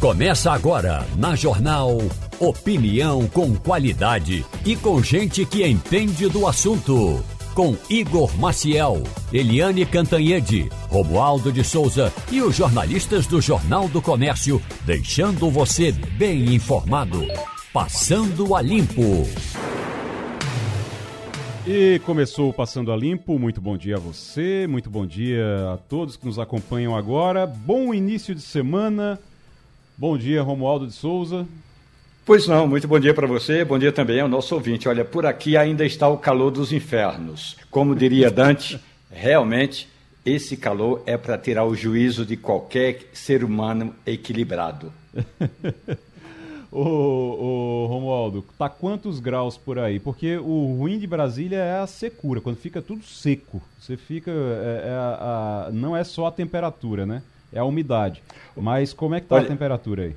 Começa agora na Jornal Opinião com qualidade e com gente que entende do assunto. Com Igor Maciel, Eliane Cantanhede, Romualdo de Souza e os jornalistas do Jornal do Comércio, deixando você bem informado. Passando a Limpo. E começou o Passando a Limpo. Muito bom dia a você, muito bom dia a todos que nos acompanham agora. Bom início de semana. Bom dia, Romualdo de Souza. Pois não, muito bom dia para você, bom dia também ao nosso ouvinte. Olha, por aqui ainda está o calor dos infernos. Como diria Dante, realmente esse calor é para tirar o juízo de qualquer ser humano equilibrado. ô, ô, Romualdo, tá quantos graus por aí? Porque o ruim de Brasília é a secura, quando fica tudo seco. Você fica. É, é a, a, não é só a temperatura, né? É a umidade. Mas como é que está a temperatura aí?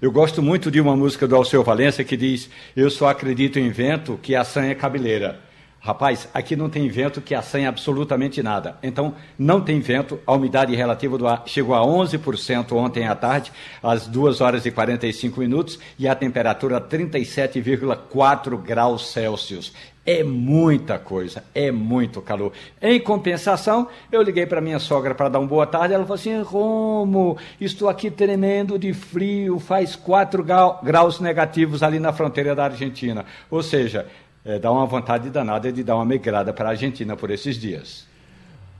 Eu gosto muito de uma música do Alceu Valença que diz: Eu só acredito em vento que a sanha é cabeleira. Rapaz, aqui não tem vento que assanha absolutamente nada. Então, não tem vento. A umidade relativa do ar chegou a 11% ontem à tarde, às 2 horas e 45 minutos, e a temperatura 37,4 graus Celsius. É muita coisa, é muito calor. Em compensação, eu liguei para minha sogra para dar uma boa tarde. Ela falou assim: Romo, estou aqui tremendo de frio, faz 4 graus negativos ali na fronteira da Argentina. Ou seja, é, dá uma vontade danada de dar uma migrada para a Argentina por esses dias.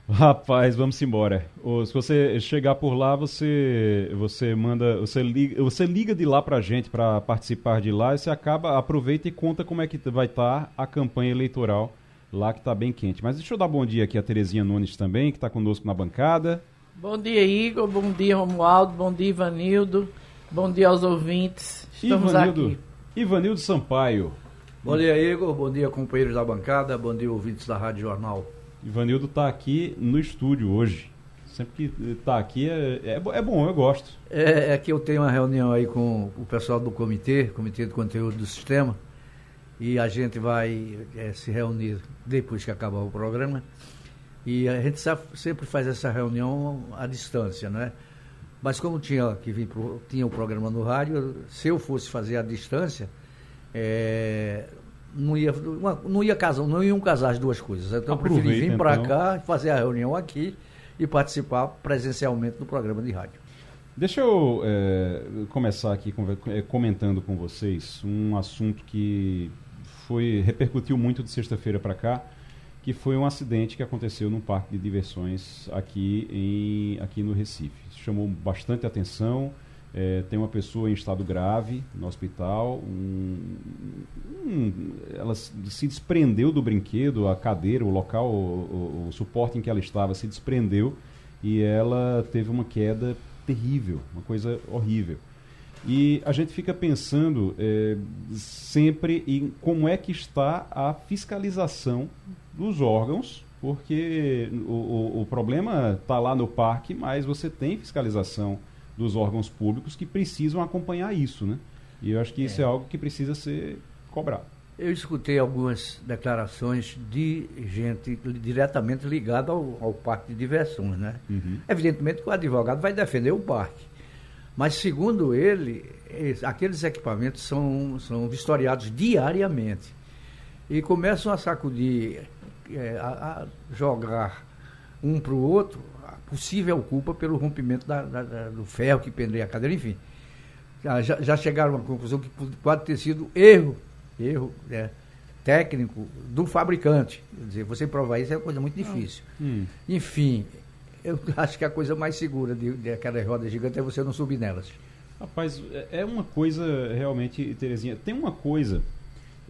Rapaz, vamos embora. se você chegar por lá, você você manda, você liga, você liga de lá pra gente para participar de lá e você acaba, aproveita e conta como é que vai estar tá a campanha eleitoral lá que está bem quente. Mas deixa eu dar bom dia aqui a Terezinha Nunes também, que está conosco na bancada. Bom dia, Igor. Bom dia, Romualdo. Bom dia, Ivanildo. Bom dia aos ouvintes. Estamos Ivanildo, aqui. Ivanildo Sampaio. Bom dia, Igor. Bom dia, companheiros da bancada. Bom dia, ouvintes da Rádio Jornal. Ivanildo está aqui no estúdio hoje. Sempre que está aqui é, é, é, bom, eu gosto. É, é, que eu tenho uma reunião aí com o pessoal do comitê, Comitê de Conteúdo do Sistema, e a gente vai é, se reunir depois que acabar o programa. E a gente sempre faz essa reunião à distância, né? Mas como tinha que vir pro, tinha o programa no rádio, se eu fosse fazer à distância, é, não ia, não ia casar, não iam casar as duas coisas. Então Aproveita, eu preferi vir para então. cá, fazer a reunião aqui e participar presencialmente do programa de rádio. Deixa eu é, começar aqui é, comentando com vocês um assunto que foi repercutiu muito de sexta-feira para cá, que foi um acidente que aconteceu num parque de diversões aqui, em, aqui no Recife. Chamou bastante atenção. É, tem uma pessoa em estado grave no hospital. Um, um, ela se desprendeu do brinquedo, a cadeira, o local, o, o, o, suporte em que ela estava se desprendeu e ela teve uma queda terrível, uma coisa horrível. E a gente fica pensando é, sempre em como é que está a fiscalização dos órgãos, porque o, o problema está lá no parque, mas você tem fiscalização dos órgãos públicos que precisam acompanhar isso, né? E eu acho que isso é, é algo que precisa ser cobrado. Eu escutei algumas declarações de gente diretamente ligada ao, ao parque de diversões, né? Uhum. Evidentemente que o advogado vai defender o parque. Mas, segundo ele, aqueles equipamentos são, são vistoriados diariamente. E começam a sacudir, é, a, a jogar um para o outro possível culpa pelo rompimento da, da, da, do ferro que pendeia a cadeira, enfim. Já, já chegaram a uma conclusão que pode ter sido erro, erro é, técnico do fabricante. Quer dizer, você provar isso é uma coisa muito difícil. Hum. Enfim, eu acho que a coisa mais segura de, de aquela roda gigante é você não subir nelas. Rapaz, é, é uma coisa realmente, Terezinha, tem uma coisa,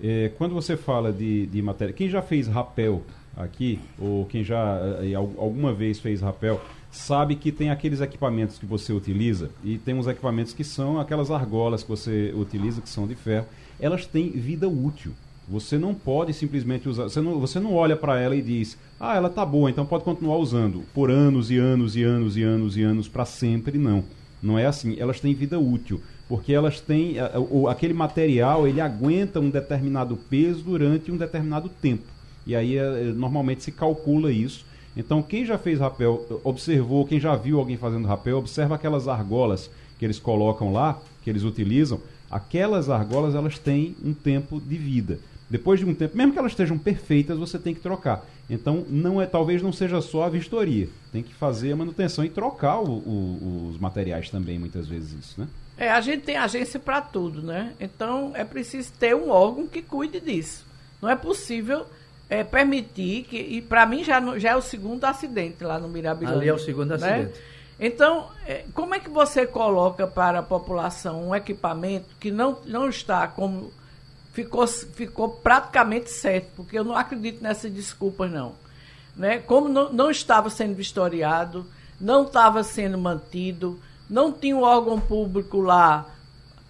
é, quando você fala de, de matéria, quem já fez rapel aqui, ou quem já eh, alguma vez fez rapel, sabe que tem aqueles equipamentos que você utiliza e tem uns equipamentos que são aquelas argolas que você utiliza, que são de ferro. Elas têm vida útil. Você não pode simplesmente usar. Você não, você não olha para ela e diz, ah, ela tá boa, então pode continuar usando por anos e anos e anos e anos e anos para sempre. Não. Não é assim. Elas têm vida útil. Porque elas têm. Aquele material ele aguenta um determinado peso durante um determinado tempo. E aí é, é, normalmente se calcula isso. Então, quem já fez rapel, observou, quem já viu alguém fazendo rapel, observa aquelas argolas que eles colocam lá, que eles utilizam. Aquelas argolas, elas têm um tempo de vida. Depois de um tempo, mesmo que elas estejam perfeitas, você tem que trocar. Então, não é, talvez não seja só a vistoria. Tem que fazer a manutenção e trocar o, o, os materiais também, muitas vezes, isso, né? É, a gente tem agência para tudo, né? Então, é preciso ter um órgão que cuide disso. Não é possível é, permitir que... E para mim já, já é o segundo acidente lá no Mirabilândia. Ali é o segundo né? acidente. Então, é, como é que você coloca para a população um equipamento que não, não está como ficou, ficou praticamente certo, porque eu não acredito nessas desculpas, não. Né? Como não, não estava sendo vistoriado, não estava sendo mantido, não tinha um órgão público lá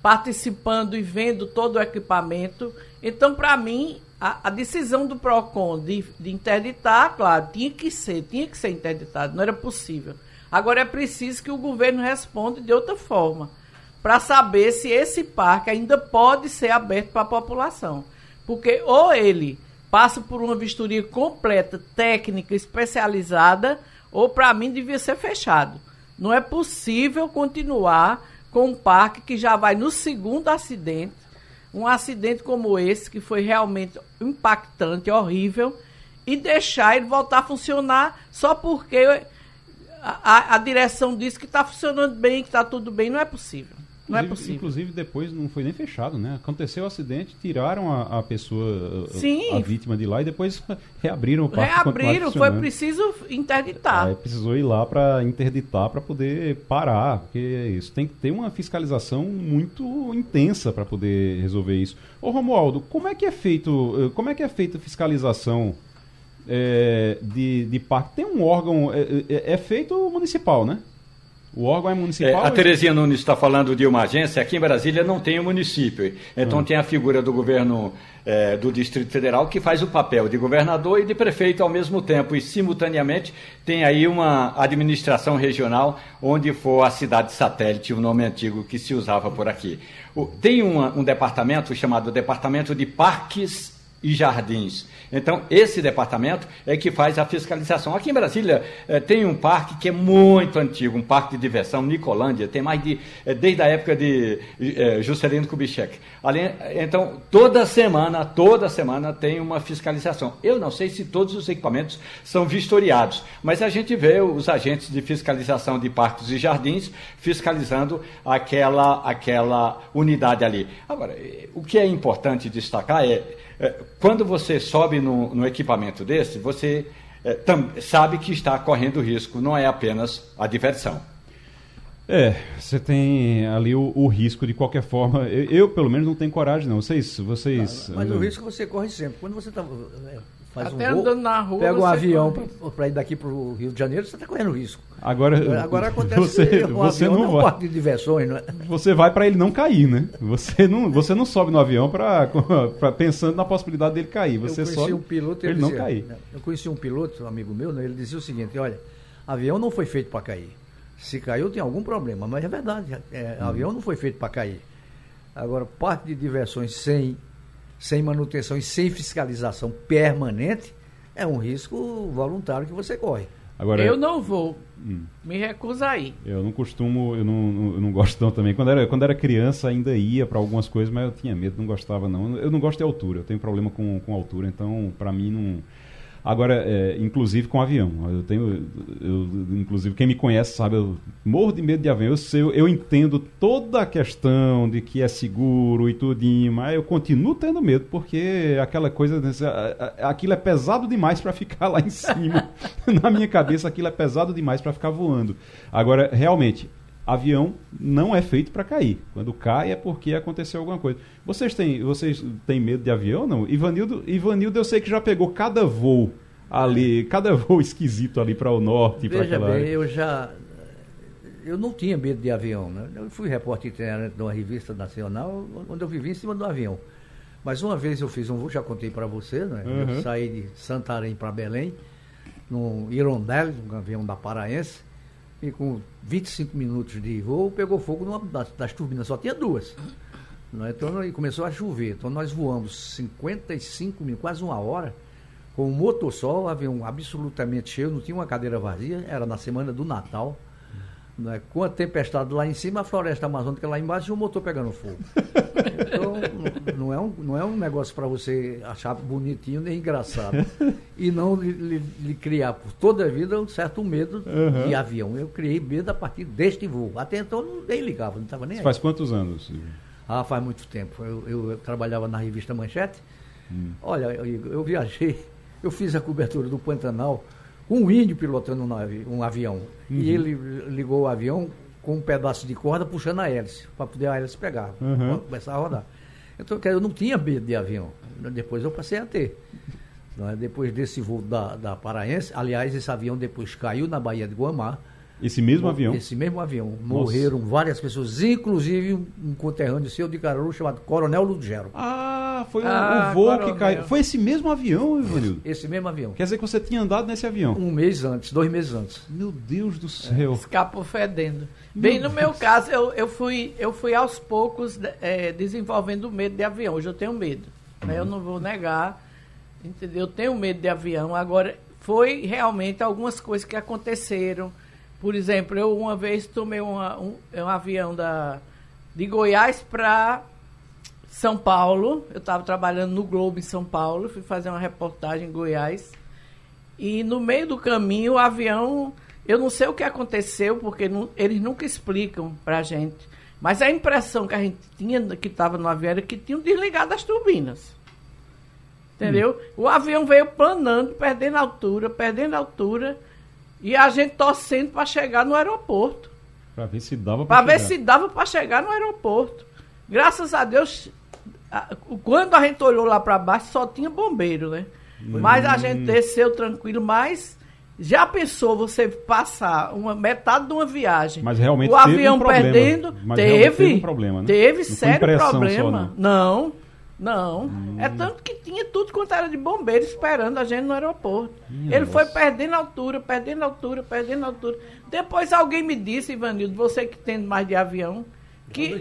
participando e vendo todo o equipamento. Então, para mim, a, a, decisão do PROCON de, de interditar, claro, tinha que ser, tinha que ser interditado, não era possível. Agora é preciso que o governo responda de outra forma para saber se esse parque ainda pode ser aberto para a população. Porque ou ele passa por uma vistoria completa, técnica, especializada, ou para mim devia ser fechado. Não é possível continuar com um parque que já vai no segundo acidente, um acidente como esse, que foi realmente impactante, horrível, e deixar ele voltar a funcionar só porque a, a, a direção disse que está funcionando bem, que está tudo bem. Não é possível. Não é possível. Inclusive, depois não foi nem fechado, né? Aconteceu o acidente, tiraram a, a pessoa, Sim. a vítima de lá e depois reabriram o parque. Reabriram, foi preciso interditar. É, precisou ir lá para interditar para poder parar, porque isso tem que ter uma fiscalização muito intensa para poder resolver isso. Ô Romualdo, como é que é feito, eh, como é que é feita fiscalização é, de, de parque? Tem um órgão, é, é, é feito municipal, né? O órgão é municipal? É, a Terezinha Nunes está falando de uma agência. Aqui em Brasília não tem o um município. Então hum. tem a figura do governo é, do Distrito Federal que faz o papel de governador e de prefeito ao mesmo tempo. E simultaneamente tem aí uma administração regional onde for a cidade satélite, o nome antigo que se usava por aqui. O, tem uma, um departamento chamado Departamento de Parques e Jardins. Então, esse departamento é que faz a fiscalização. Aqui em Brasília eh, tem um parque que é muito antigo, um parque de diversão, Nicolândia, tem mais de. Eh, desde a época de eh, Juscelino Kubitschek. Ali, então, toda semana, toda semana tem uma fiscalização. Eu não sei se todos os equipamentos são vistoriados, mas a gente vê os agentes de fiscalização de parques e jardins fiscalizando aquela, aquela unidade ali. Agora, o que é importante destacar é, quando você sobe no, no equipamento desse, você é, tam, sabe que está correndo risco, não é apenas a diversão. É, você tem ali o, o, risco de qualquer forma. Eu, eu, pelo menos, não tenho coragem, não. Vocês. vocês mas, mas o risco você corre sempre. Quando você está faz Até um voo, andando na rua, pega um avião para ir daqui para o Rio de Janeiro, você está correndo risco. Agora, agora acontece você, um você não, não vai. parque de diversões, não é? Você vai para ele não cair, né? Você não, você não sobe no avião para pensando na possibilidade dele cair. Você sobe um piloto, ele, ele dizia, não cair. Eu conheci um piloto, um amigo meu, né, ele dizia o seguinte: olha, avião não foi feito para cair. Se caiu tem algum problema, mas é verdade. É, hum. Avião não foi feito para cair. Agora, parque de diversões sem sem manutenção e sem fiscalização permanente, é um risco voluntário que você corre. Agora, eu não vou. Hum. Me recuso aí. Eu não costumo, eu não, não, eu não gosto tanto também. Quando era, quando era criança ainda ia para algumas coisas, mas eu tinha medo, não gostava não. Eu não gosto de altura, eu tenho problema com, com altura, então para mim não Agora, é, inclusive com avião. Eu tenho, eu, inclusive, quem me conhece sabe, eu morro de medo de avião. Eu, sei, eu, eu entendo toda a questão de que é seguro e tudinho, mas eu continuo tendo medo, porque aquela coisa, aquilo é pesado demais para ficar lá em cima. Na minha cabeça, aquilo é pesado demais para ficar voando. Agora, realmente, avião não é feito para cair. Quando cai é porque aconteceu alguma coisa. Vocês têm, vocês têm medo de avião não? Ivanildo, Ivanildo eu sei que já pegou cada voo ali, cada voo esquisito ali para o norte, para aquela bem, eu já eu não tinha medo de avião, né? Eu fui repórter itinerante de uma revista nacional, onde eu vivi em cima do avião. Mas uma vez eu fiz um voo, já contei para você, né? Uhum. Eu saí de Santarém para Belém, no Irondelli, um avião da Paraense, e com 25 minutos de voo, pegou fogo numa das, das turbinas, só tinha duas. Né? Então, e começou a chover. Então nós voamos 55 minutos, quase uma hora, com o motor só, o avião absolutamente cheio, não tinha uma cadeira vazia, era na semana do Natal. Né? Com a tempestade lá em cima, a floresta amazônica lá embaixo e o motor pegando fogo. Então, não é um, não é um negócio para você achar bonitinho nem engraçado. E não lhe, lhe, criar por toda a vida um certo medo uhum. de avião. Eu criei medo a partir deste voo. Até então nem ligava, não estava nem aí. Faz quantos anos? Ah, faz muito tempo. Eu, eu, eu trabalhava na revista Manchete. Hum. Olha, eu, eu viajei, eu fiz a cobertura do Pantanal um índio pilotando um, um avião. Uhum. E ele ligou o avião com um pedaço de corda puxando a hélice, para poder a hélice pegar, uhum. começar a rodar. Então eu não tinha medo de avião. Depois eu passei a ter. É? Depois desse voo da, da Paraense, aliás, esse avião depois caiu na Baía de Guamá. Esse mesmo avião? Esse mesmo avião. Nossa. Morreram várias pessoas, inclusive um conterrâneo seu de Caruaru chamado Coronel Ludgero. Ah, foi ah, o voo Coronel. que caiu. Foi esse mesmo avião, Ivanildo? Esse mesmo avião. Quer dizer que você tinha andado nesse avião? Um mês antes, dois meses antes. Meu Deus do céu. É, escapou fedendo. Bem, no meu caso, eu, eu, fui, eu fui aos poucos é, desenvolvendo medo de avião. Hoje eu tenho medo. Né? Eu não vou negar. Entendeu? Eu tenho medo de avião. Agora, foi realmente algumas coisas que aconteceram por exemplo, eu uma vez tomei uma, um, um avião da, de Goiás para São Paulo. Eu estava trabalhando no Globo em São Paulo, fui fazer uma reportagem em Goiás. E no meio do caminho, o avião, eu não sei o que aconteceu, porque não, eles nunca explicam para a gente. Mas a impressão que a gente tinha, que estava no avião, era que tinham desligado as turbinas. Entendeu? Hum. O avião veio planando, perdendo altura, perdendo altura. E a gente torcendo para chegar no aeroporto. Para ver se dava para ver se dava para chegar no aeroporto. Graças a Deus, quando a gente olhou lá para baixo, só tinha bombeiro, né? Hum. Mas a gente desceu tranquilo, mas já pensou você passar uma metade de uma viagem, mas realmente o avião um perdendo, mas teve, teve um problema, né? Teve sério problema. Só, não. Não. Hum. É tanto que tinha tudo quanto era de bombeiro esperando a gente no aeroporto. Minha Ele nossa. foi perdendo altura, perdendo altura, perdendo altura. Depois alguém me disse, Ivanildo, você que tem mais de avião, que,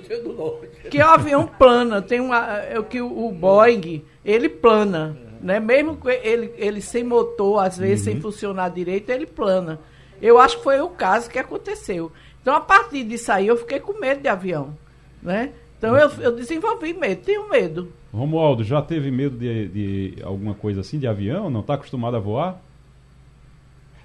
que o avião plana. Tem uma, é, que o, o Boeing, ele plana. Né? Mesmo ele, ele sem motor, às vezes uhum. sem funcionar direito, ele plana. Eu acho que foi o caso que aconteceu. Então, a partir disso aí, eu fiquei com medo de avião. Né? Então, eu, eu desenvolvi medo, tenho medo. Romualdo, já teve medo de, de alguma coisa assim, de avião? Não está acostumado a voar?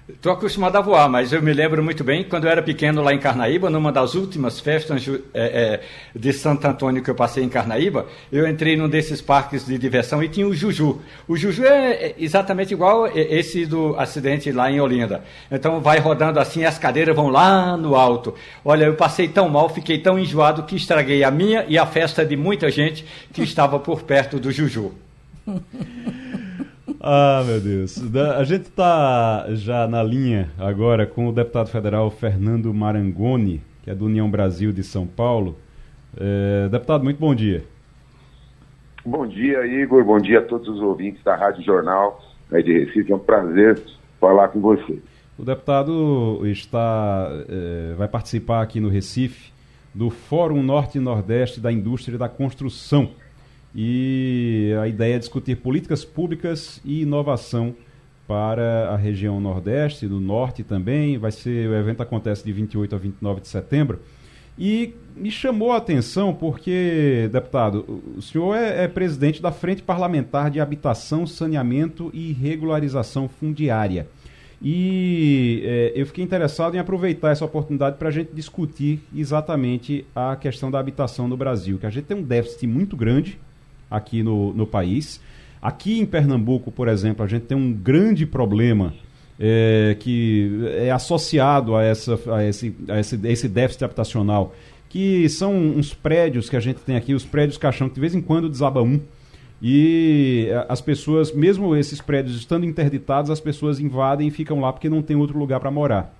Estou acostumado a voar, mas eu me lembro muito bem quando eu era pequeno lá em Carnaíba, numa das últimas festas é, é, de Santo Antônio que eu passei em Carnaíba, eu entrei num desses parques de diversão e tinha o Juju. O Juju é, é exatamente igual esse do acidente lá em Olinda. Então vai rodando assim, as cadeiras vão lá no alto. Olha, eu passei tão mal, fiquei tão enjoado que estraguei a minha e a festa de muita gente que estava por perto do Juju. Ah, meu Deus. A gente está já na linha agora com o deputado federal Fernando Marangoni, que é do União Brasil de São Paulo. É, deputado, muito bom dia. Bom dia, Igor. Bom dia a todos os ouvintes da Rádio Jornal aí de Recife. É um prazer falar com você. O deputado está, é, vai participar aqui no Recife do Fórum Norte e Nordeste da Indústria da Construção e a ideia é discutir políticas públicas e inovação para a região Nordeste, do Norte também. Vai ser o evento acontece de 28 a 29 de setembro. E me chamou a atenção porque, deputado, o senhor é, é presidente da Frente Parlamentar de Habitação, Saneamento e Regularização Fundiária. E é, eu fiquei interessado em aproveitar essa oportunidade para a gente discutir exatamente a questão da habitação no Brasil, que a gente tem um déficit muito grande aqui no, no país. Aqui em Pernambuco, por exemplo, a gente tem um grande problema é, que é associado a, essa, a, esse, a esse, a esse déficit habitacional, que são uns prédios que a gente tem aqui, os prédios caixão, que de vez em quando desaba um. E as pessoas, mesmo esses prédios estando interditados, as pessoas invadem e ficam lá porque não tem outro lugar para morar.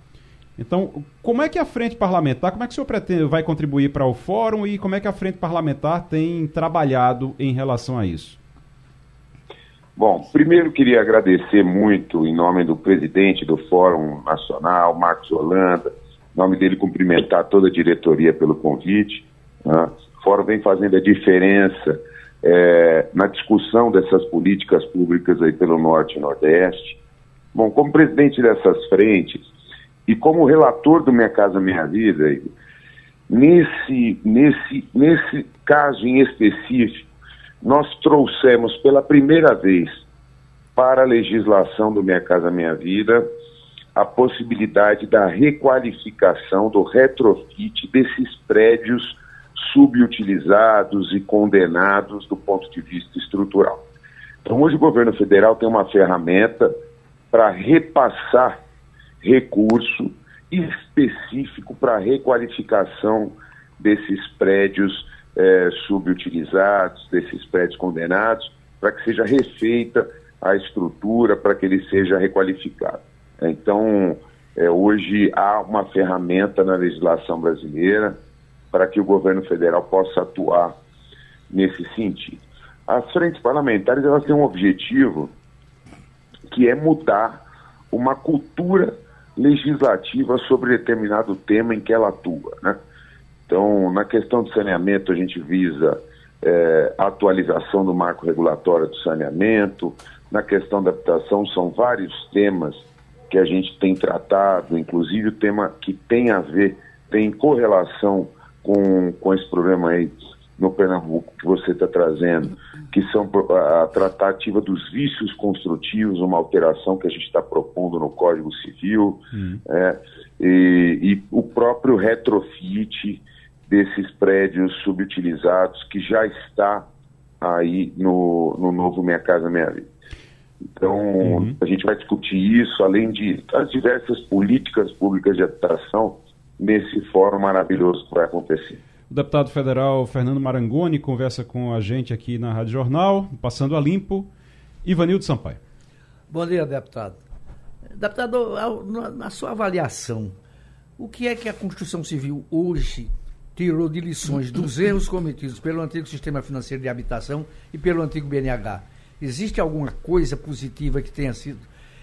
Então, como é que a frente parlamentar, como é que o senhor pretende, vai contribuir para o fórum e como é que a frente parlamentar tem trabalhado em relação a isso? Bom, primeiro queria agradecer muito, em nome do presidente do Fórum Nacional, Marcos Holanda, em nome dele cumprimentar toda a diretoria pelo convite. Né? O Fórum vem fazendo a diferença é, na discussão dessas políticas públicas aí pelo Norte e Nordeste. Bom, como presidente dessas frentes e como relator do Minha Casa Minha Vida, nesse, nesse, nesse caso em específico, nós trouxemos pela primeira vez para a legislação do Minha Casa Minha Vida a possibilidade da requalificação, do retrofit desses prédios subutilizados e condenados do ponto de vista estrutural. Então, hoje o governo federal tem uma ferramenta para repassar recurso específico para requalificação desses prédios eh, subutilizados, desses prédios condenados, para que seja refeita a estrutura, para que ele seja requalificado. Então, é, hoje há uma ferramenta na legislação brasileira para que o governo federal possa atuar nesse sentido. As frentes parlamentares elas têm um objetivo que é mudar uma cultura legislativa sobre determinado tema em que ela atua. Né? Então, na questão do saneamento, a gente visa é, atualização do marco regulatório do saneamento, na questão da habitação, são vários temas que a gente tem tratado, inclusive o tema que tem a ver, tem correlação com, com esse problema aí no Pernambuco que você está trazendo, que são a tratativa dos vícios construtivos, uma alteração que a gente está propondo no Código Civil, hum. é, e, e, o próprio retrofit desses prédios subutilizados que já está aí no, no novo Minha Casa Minha Vida. Então, uhum. a gente vai discutir isso, além de as diversas políticas públicas de habitação, nesse fórum maravilhoso que vai acontecer. O deputado federal Fernando Marangoni conversa com a gente aqui na Rádio Jornal, passando a limpo. Ivanildo Sampaio. Bom dia, deputado. Deputado, na sua avaliação, o que é que a Constituição Civil hoje tirou de lições dos erros cometidos pelo antigo sistema financeiro de habitação e pelo antigo BNH? Existe alguma coisa positiva que tenha sido,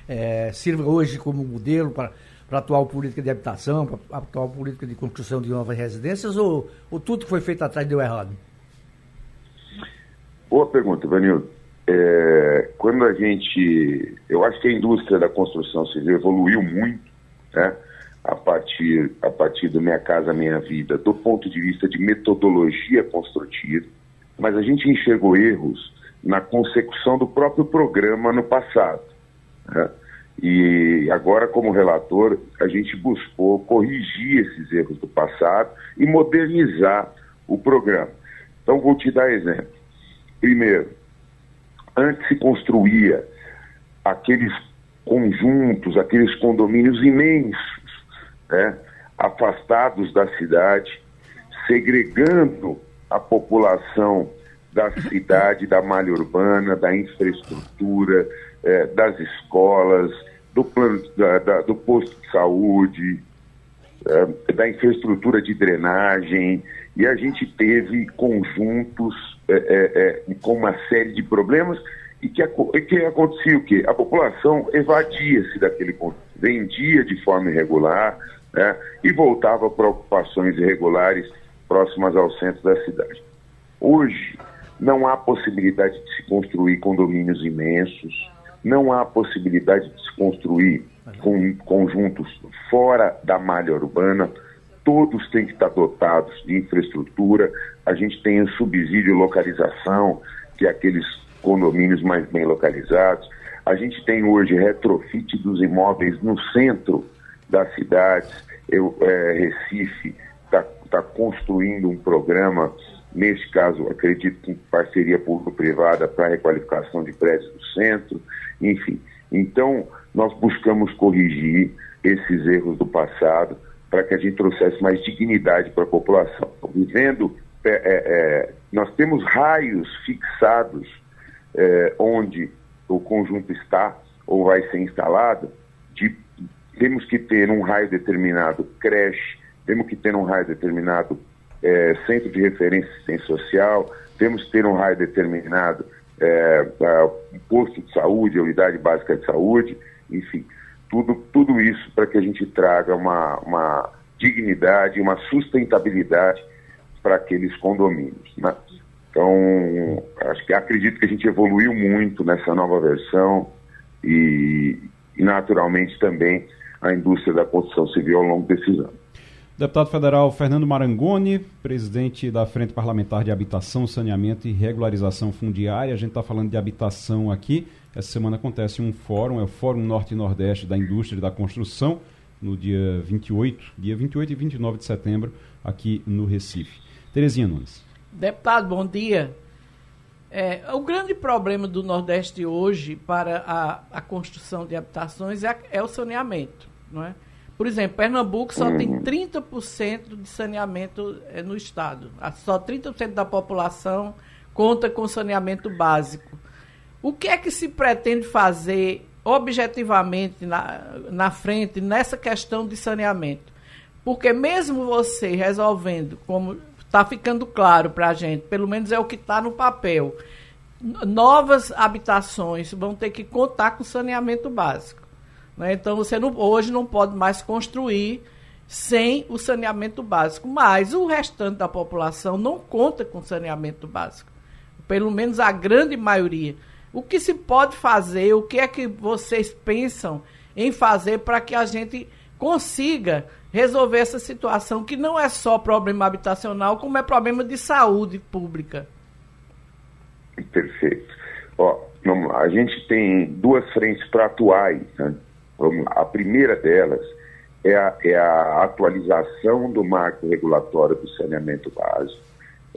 é, sirva hoje como modelo para, para a atual política de habitação, para a atual política de construção de novas residências, ou, ou tudo que foi feito atrás deu errado? Boa pergunta, Vanildo. É, quando a gente. Eu acho que a indústria da construção civil evoluiu muito, né? A partir, a partir do Minha Casa Minha Vida, do ponto de vista de metodologia construtiva, mas a gente enxergou erros na consecução do próprio programa no passado. Né? E agora, como relator, a gente buscou corrigir esses erros do passado e modernizar o programa. Então, vou te dar exemplo. Primeiro, antes se construía aqueles conjuntos, aqueles condomínios imensos, né, afastados da cidade, segregando a população da cidade, da malha urbana, da infraestrutura, eh, das escolas, do, da, da, do posto de saúde, eh, da infraestrutura de drenagem, e a gente teve conjuntos eh, com uma série de problemas e que, que acontecia o quê? A população evadia-se daquele ponto, vendia de forma irregular né, e voltava para ocupações irregulares próximas ao centro da cidade. Hoje, não há possibilidade de se construir condomínios imensos, não há possibilidade de se construir com conjuntos fora da malha urbana, todos têm que estar dotados de infraestrutura. A gente tem o subsídio localização, que é aqueles condomínios mais bem localizados. A gente tem hoje retrofit dos imóveis no centro das cidades. Eu, é, Recife está tá construindo um programa Neste caso, acredito que parceria público-privada para requalificação de prédios do centro, enfim. Então, nós buscamos corrigir esses erros do passado para que a gente trouxesse mais dignidade para a população. Vivendo, é, é, é, nós temos raios fixados é, onde o conjunto está ou vai ser instalado, de, temos que ter um raio determinado creche, temos que ter um raio determinado é, centro de referência social, temos que ter um raio determinado, é, um posto de saúde, a unidade básica de saúde, enfim, tudo, tudo isso para que a gente traga uma, uma dignidade, uma sustentabilidade para aqueles condomínios. Né? Então, acho que acredito que a gente evoluiu muito nessa nova versão e, e naturalmente também a indústria da construção civil ao longo desses anos. Deputado federal Fernando Marangoni, presidente da Frente Parlamentar de Habitação, Saneamento e Regularização Fundiária. A gente está falando de habitação aqui. Essa semana acontece um fórum, é o Fórum Norte e Nordeste da Indústria da Construção, no dia 28, dia 28 e 29 de setembro, aqui no Recife. Terezinha Nunes. Deputado, bom dia. É, o grande problema do Nordeste hoje para a, a construção de habitações é, é, o saneamento. Não é? Por exemplo, Pernambuco só tem 30% uhum. de saneamento é, no estado. Só 30% da população conta com saneamento básico. O que é que se pretende fazer objetivamente na, na frente nessa questão de saneamento? Porque mesmo você resolvendo, como está ficando claro para a gente, pelo menos é o que está no papel, novas habitações vão ter que contar com saneamento básico. Né? Então você não, hoje não pode mais construir sem o saneamento básico, mas o restante da população não conta com saneamento básico. Pelo menos a grande maioria. O que se pode fazer? O que é que vocês pensam em fazer para que a gente consiga resolver essa situação que não é só problema habitacional, como é problema de saúde pública? Perfeito. Ó, a gente tem duas frentes para atuar aí. Né? A primeira delas é a, é a, atualização do marco regulatório do saneamento básico,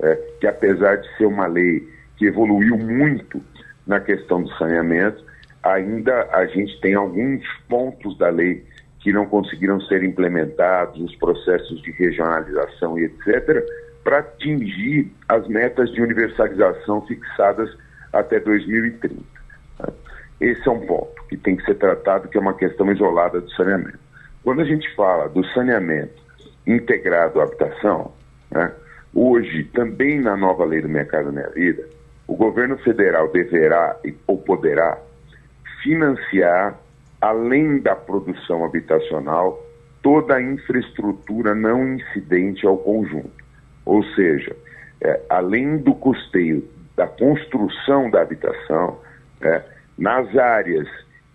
é, que apesar de ser uma lei que evoluiu muito na questão do saneamento, ainda a gente tem alguns pontos da lei que não conseguiram ser implementados, os processos de regionalização e etc., para atingir as metas de universalização fixadas até 2030. Esse é um ponto que tem que ser tratado, que é uma questão isolada do saneamento. Quando a gente fala do saneamento integrado à habitação, né, hoje, também na nova lei do Minha Casa Minha Vida, o governo federal deverá ou poderá financiar, além da produção habitacional, toda a infraestrutura não incidente ao conjunto. Ou seja, é, além do custeio da construção da habitação, é, nas áreas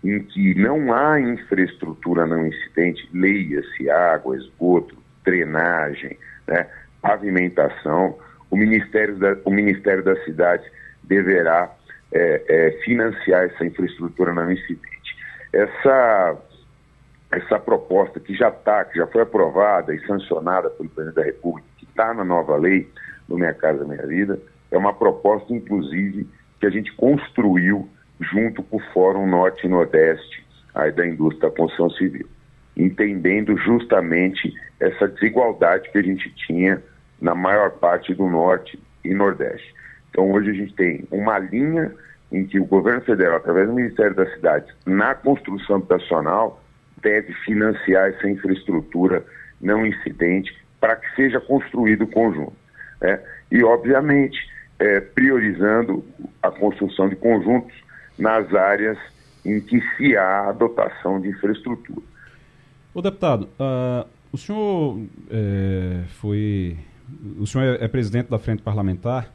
em que não há infraestrutura não incidente, leia-se água, esgoto, drenagem, né, pavimentação, o Ministério, da, o Ministério das Cidades deverá é, é, financiar essa infraestrutura não incidente. Essa, essa proposta que já está, que já foi aprovada e sancionada pelo presidente da República, que está na nova lei do Minha Casa Minha Vida, é uma proposta, inclusive, que a gente construiu junto com o Fórum Norte e Nordeste aí da indústria da construção civil, entendendo justamente essa desigualdade que a gente tinha na maior parte do Norte e Nordeste. Então hoje a gente tem uma linha em que o governo federal, através do Ministério das Cidades, na construção habitacional, deve financiar essa infraestrutura não incidente para que seja construído o conjunto. Né? E, obviamente, é, priorizando a construção de conjuntos nas áreas em que se há a dotação de infraestrutura. O deputado, uh, o senhor é, foi, o senhor é, é presidente da frente parlamentar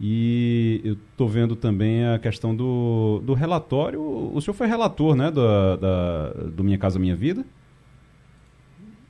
e eu estou vendo também a questão do, do relatório. O senhor foi relator, né, da, da do Minha Casa Minha Vida?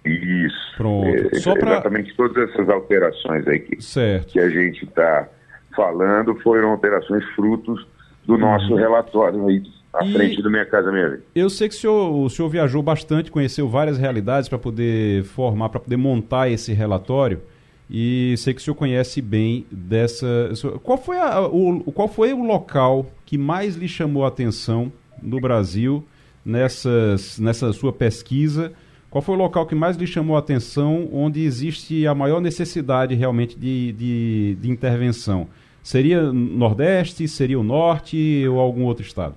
Isso. Pronto. É, Só pra... Exatamente todas essas alterações aí que, certo. que a gente está falando foram alterações frutos do nosso uhum. relatório aí à e frente do Minha Casa Minha Vida. Eu sei que o senhor, o senhor viajou bastante, conheceu várias realidades para poder formar, para poder montar esse relatório e sei que o senhor conhece bem dessa. Qual foi, a, o, qual foi o local que mais lhe chamou a atenção no Brasil nessas, nessa sua pesquisa? Qual foi o local que mais lhe chamou a atenção, onde existe a maior necessidade realmente de, de, de intervenção? Seria Nordeste, seria o Norte ou algum outro estado?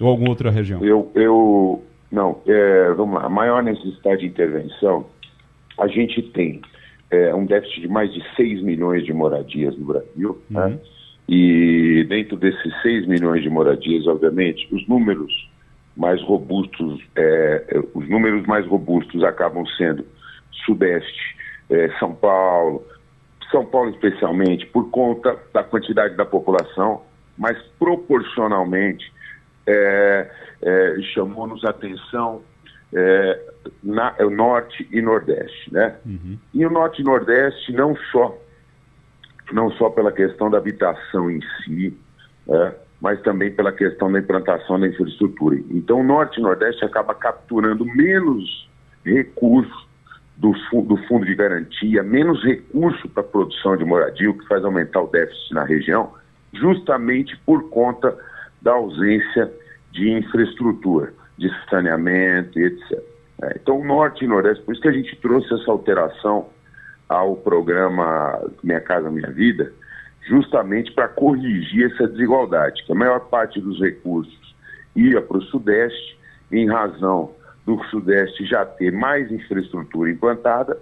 Ou alguma outra região? Eu, eu não, é, vamos lá. A maior necessidade de intervenção, a gente tem é, um déficit de mais de 6 milhões de moradias no Brasil. Né? Uhum. Né? E dentro desses 6 milhões de moradias, obviamente, os números mais robustos, é, é, os números mais robustos acabam sendo Sudeste, é, São Paulo, São Paulo especialmente, por conta da quantidade da população, mas proporcionalmente é, é, chamou-nos atenção é, na, é, o norte e nordeste, né? Uhum. E o norte e nordeste não só não só pela questão da habitação em si, é, mas também pela questão da implantação da infraestrutura. Então, o norte e nordeste acaba capturando menos recursos do, do fundo de garantia, menos recurso para a produção de moradia, o que faz aumentar o déficit na região, justamente por conta da ausência de infraestrutura, de saneamento e etc. É, então, o Norte e Nordeste, por isso que a gente trouxe essa alteração ao programa Minha Casa Minha Vida, justamente para corrigir essa desigualdade, que a maior parte dos recursos ia para o Sudeste, em razão do Sudeste já ter mais infraestrutura implantada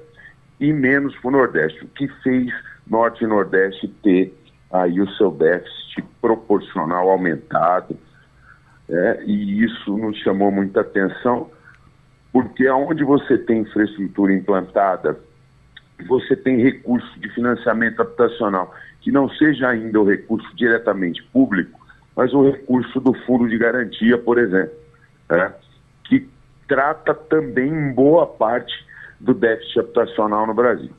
e menos para o Nordeste, o que fez Norte e Nordeste ter aí o seu déficit proporcional aumentado, é, e isso nos chamou muita atenção, porque aonde você tem infraestrutura implantada, você tem recurso de financiamento habitacional, que não seja ainda o recurso diretamente público, mas o recurso do fundo de garantia, por exemplo, é, que trata também boa parte do déficit habitacional no Brasil.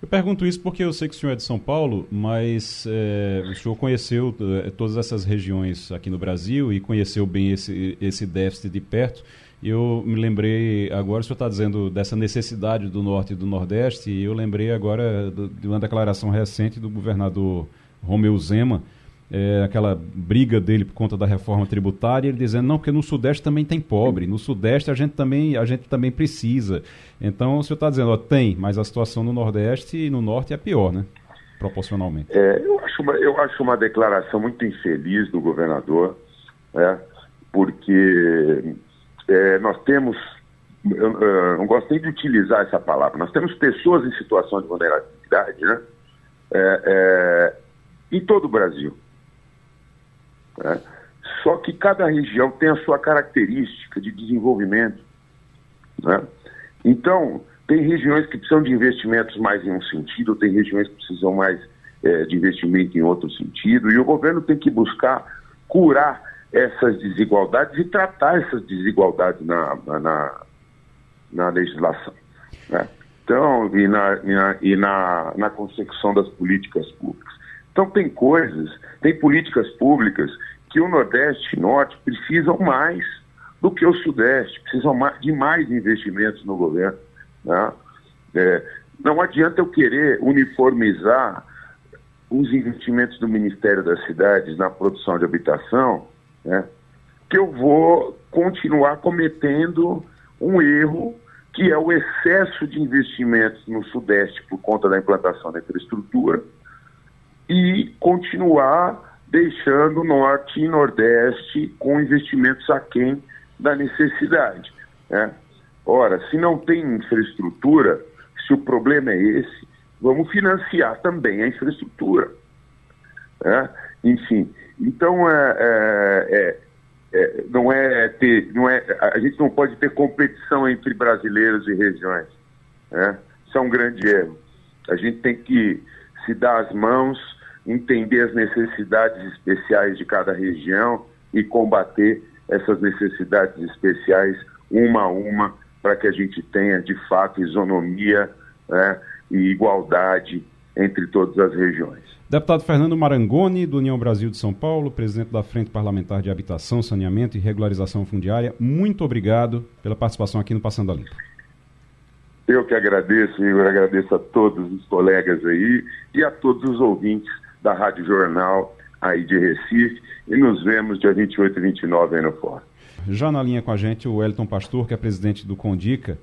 Eu pergunto isso porque eu sei que o senhor é de São Paulo, mas é, o senhor conheceu é, todas essas regiões aqui no Brasil e conheceu bem esse, esse déficit de perto. Eu me lembrei agora, o senhor está dizendo dessa necessidade do Norte e do Nordeste, e eu lembrei agora de uma declaração recente do governador Romeu Zema, é, aquela briga dele por conta da reforma tributária, ele dizendo não, porque no Sudeste também tem pobre, no Sudeste a gente também, a gente também precisa. Então o senhor está dizendo, ó, tem, mas a situação no Nordeste e no Norte é pior, né? Proporcionalmente. É, eu, acho uma, eu acho uma declaração muito infeliz do governador, né? porque é, nós temos, eu, eu não gosto nem de utilizar essa palavra, nós temos pessoas em situação de vulnerabilidade, né? É, é, em todo o Brasil. Né? Só que cada região tem a sua característica de desenvolvimento. Né? Então, tem regiões que precisam de investimentos mais em um sentido, tem regiões que precisam mais é, de investimento em outro sentido, e o governo tem que buscar curar essas desigualdades e tratar essas desigualdades na, na, na legislação. Né? Então, e, na, e, na, e na, na consecução das políticas públicas. Então, tem coisas, tem políticas públicas que o Nordeste e Norte precisam mais do que o Sudeste, precisam de mais investimentos no governo. Né? É, não adianta eu querer uniformizar os investimentos do Ministério das Cidades na produção de habitação, né? que eu vou continuar cometendo um erro que é o excesso de investimentos no Sudeste por conta da implantação da infraestrutura e continuar deixando Norte e Nordeste com investimentos aquém da necessidade. Né? Ora, se não tem infraestrutura, se o problema é esse, vamos financiar também a infraestrutura. Né? Enfim, então é, é, é, é, não é ter, não é, a gente não pode ter competição entre brasileiros e regiões. Né? Isso é um grande erro. A gente tem que se dar as mãos entender as necessidades especiais de cada região e combater essas necessidades especiais uma a uma para que a gente tenha de fato isonomia né, e igualdade entre todas as regiões. Deputado Fernando Marangoni, do União Brasil de São Paulo, presidente da Frente Parlamentar de Habitação, Saneamento e Regularização Fundiária, muito obrigado pela participação aqui no Passando a Limpo. Eu que agradeço, eu agradeço a todos os colegas aí e a todos os ouvintes da Rádio Jornal aí de Recife e nos vemos dia 28 e 29 aí no Fórum. Já na linha com a gente o Elton Pastor, que é presidente do Condica.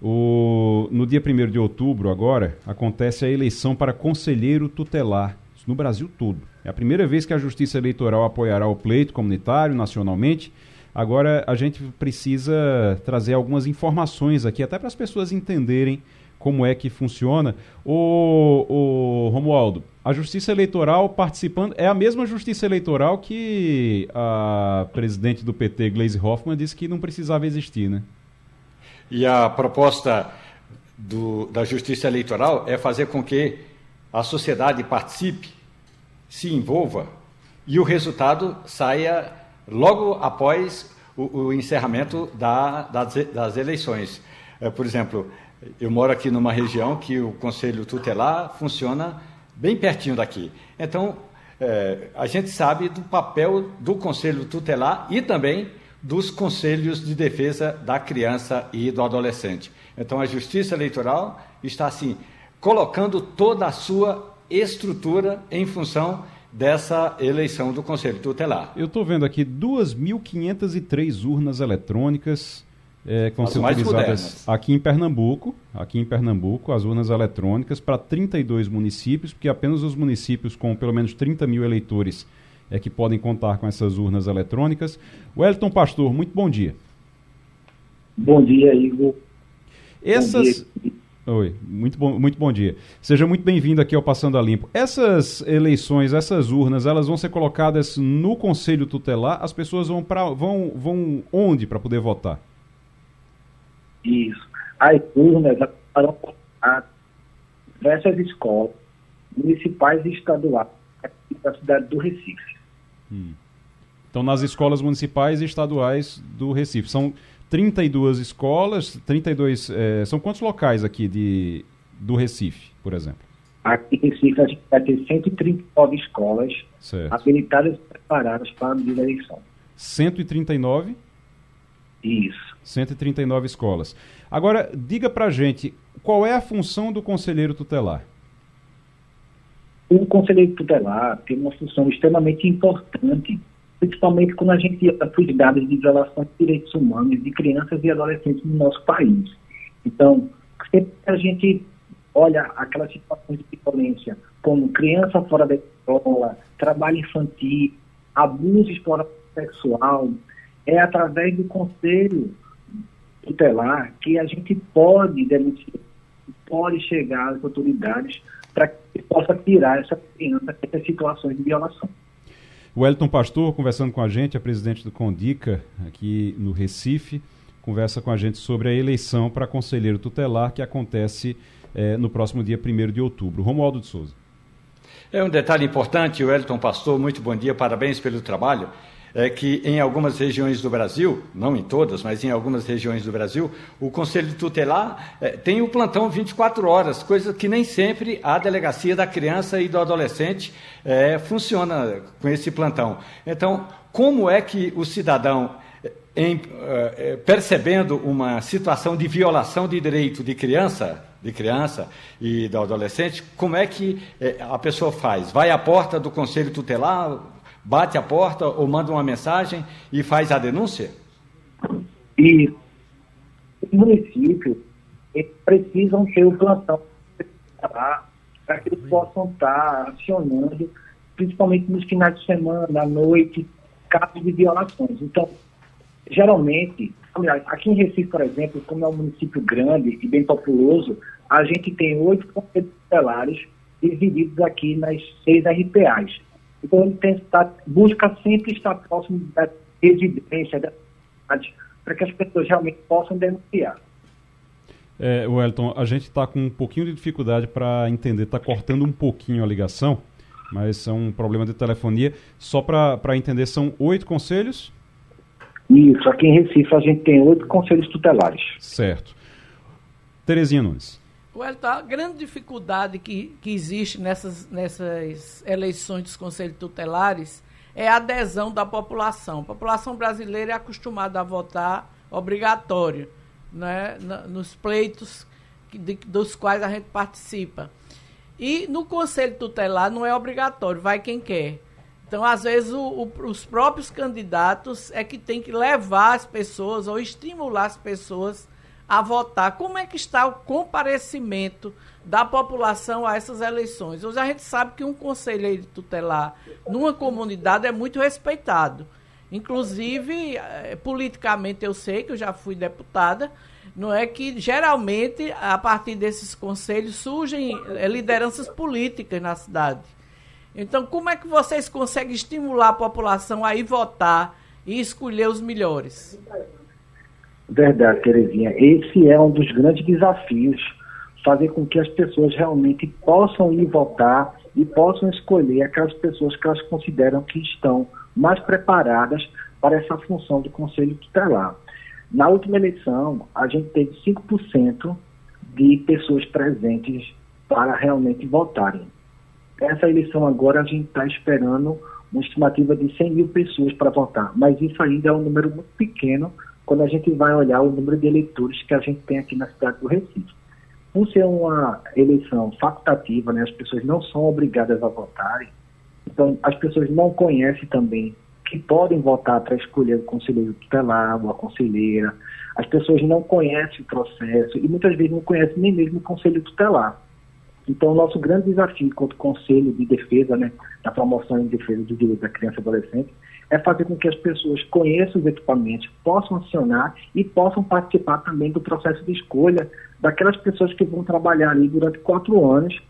O, no dia 1 de outubro, agora, acontece a eleição para conselheiro tutelar no Brasil todo. É a primeira vez que a Justiça Eleitoral apoiará o pleito comunitário nacionalmente. Agora, a gente precisa trazer algumas informações aqui, até para as pessoas entenderem como é que funciona. O, o Romualdo, a Justiça Eleitoral participando é a mesma Justiça Eleitoral que a presidente do PT, Gleisi Hoffmann, disse que não precisava existir, né? E a proposta do, da Justiça Eleitoral é fazer com que a sociedade participe, se envolva e o resultado saia logo após o, o encerramento da, das, das, eleições. É, por exemplo, eu moro aqui numa região que o Conselho Tutelar funciona bem pertinho daqui. Então, é, a gente sabe do papel do Conselho Tutelar e também dos Conselhos de Defesa da Criança e do Adolescente. Então, a Justiça Eleitoral está, assim, colocando toda a sua estrutura em função dessa eleição do Conselho Tutelar. Eu estou vendo aqui 2.503 urnas eletrônicas é, que vão ser utilizadas aqui em Pernambuco, aqui em Pernambuco, as urnas eletrônicas para 32 municípios, porque apenas os municípios com pelo menos 30 mil eleitores é que podem contar com essas urnas eletrônicas. Wellington Pastor, muito bom dia. Bom dia, Igor. Essas, bom dia. Oi, muito bom, muito bom dia. Seja muito bem-vindo aqui ao Passando a Limpo. Essas eleições, essas urnas, elas vão ser colocadas no Conselho Tutelar? As pessoas vão para vão, vão onde para poder votar? Isso. As urnas em diversas escolas municipais e estaduais aqui da cidade do Recife. Hum. Então, nas escolas municipais e estaduais do Recife. São 32 escolas, 32. É, são quantos locais aqui de, do Recife, por exemplo? Aqui em Recife a gente vai ter 139 escolas certo. habilitadas e preparadas para a eleição. 139? Isso. 139 escolas. Agora, diga pra gente, qual é a função do conselheiro tutelar? O conselheiro tutelar tem uma função extremamente importante principalmente quando a gente para os dados de violação de direitos humanos de crianças e adolescentes no nosso país. Então, sempre que a gente olha aquelas situações de violência, como criança fora da escola, trabalho infantil, abuso exploração sexual, é através do conselho tutelar que a gente pode denunciar, pode chegar às autoridades para que possa tirar essa criança dessas situações de violação. O Elton Pastor, conversando com a gente, é presidente do Condica, aqui no Recife, conversa com a gente sobre a eleição para conselheiro tutelar que acontece eh, no próximo dia 1 de outubro. Romualdo de Souza. É um detalhe importante, o Elton Pastor, muito bom dia, parabéns pelo trabalho é que em algumas regiões do Brasil, não em todas, mas em algumas regiões do Brasil, o Conselho Tutelar é, tem o plantão 24 horas, coisa que nem sempre a Delegacia da Criança e do Adolescente é, funciona com esse plantão. Então, como é que o cidadão, em, é, percebendo uma situação de violação de direito de criança, de criança e do adolescente, como é que é, a pessoa faz? Vai à porta do Conselho Tutelar, bate a porta ou manda uma mensagem e faz a denúncia? E os municípios precisam ter o plantão para que eles possam estar acionando, principalmente nos finais de semana, à noite, casos de violações. Então, geralmente, aqui em Recife, por exemplo, como é um município grande e bem populoso, a gente tem oito conselhos tutelares divididos aqui nas seis RPAs. Então, ele tem estar, busca sempre estar próximo da residência, da cidade, para que as pessoas realmente possam denunciar. É, Wellington, a gente está com um pouquinho de dificuldade para entender, está cortando um pouquinho a ligação, mas é um problema de telefonia. Só para entender, são oito conselhos? Isso, aqui em Recife a gente tem oito conselhos tutelares. Certo. Terezinha Nunes. Wellington, a grande dificuldade que, que existe nessas, nessas eleições dos conselhos tutelares é a adesão da população. A população brasileira é acostumada a votar obrigatório né, nos pleitos de, dos quais a gente participa. E no conselho tutelar não é obrigatório, vai quem quer. Então, às vezes, o, o, os próprios candidatos é que tem que levar as pessoas ou estimular as pessoas a votar. Como é que está o comparecimento da população a essas eleições? Hoje a gente sabe que um conselheiro tutelar numa comunidade é muito respeitado. Inclusive, eh, politicamente eu sei que eu já fui deputada, não é que geralmente a partir desses conselhos surgem eh, lideranças políticas na cidade. Então, como é que vocês conseguem estimular a população a ir votar e escolher os melhores? Verdade, Terezinha. Esse é um dos grandes desafios fazer com que as pessoas realmente possam ir votar e possam escolher aquelas pessoas que elas consideram que estão mais preparadas para essa função do Conselho Tutelar. Na última eleição, a gente teve 5% de pessoas presentes para realmente votarem. Essa eleição agora a gente está esperando uma estimativa de 100 mil pessoas para votar, mas isso ainda é um número muito pequeno quando a gente vai olhar o número de eleitores que a gente tem aqui na cidade do Recife. Por ser uma eleição facultativa, né, as pessoas não são obrigadas a votarem, então as pessoas não conhecem também que podem votar para escolher o conselheiro tutelar ou a conselheira. As pessoas não conhecem o processo e muitas vezes não conhecem nem mesmo o conselho tutelar. Então, o nosso grande desafio enquanto Conselho de Defesa, né, da promoção e defesa dos direitos da criança e adolescente, é fazer com que as pessoas conheçam os equipamentos, possam acionar e possam participar também do processo de escolha daquelas pessoas que vão trabalhar ali durante quatro anos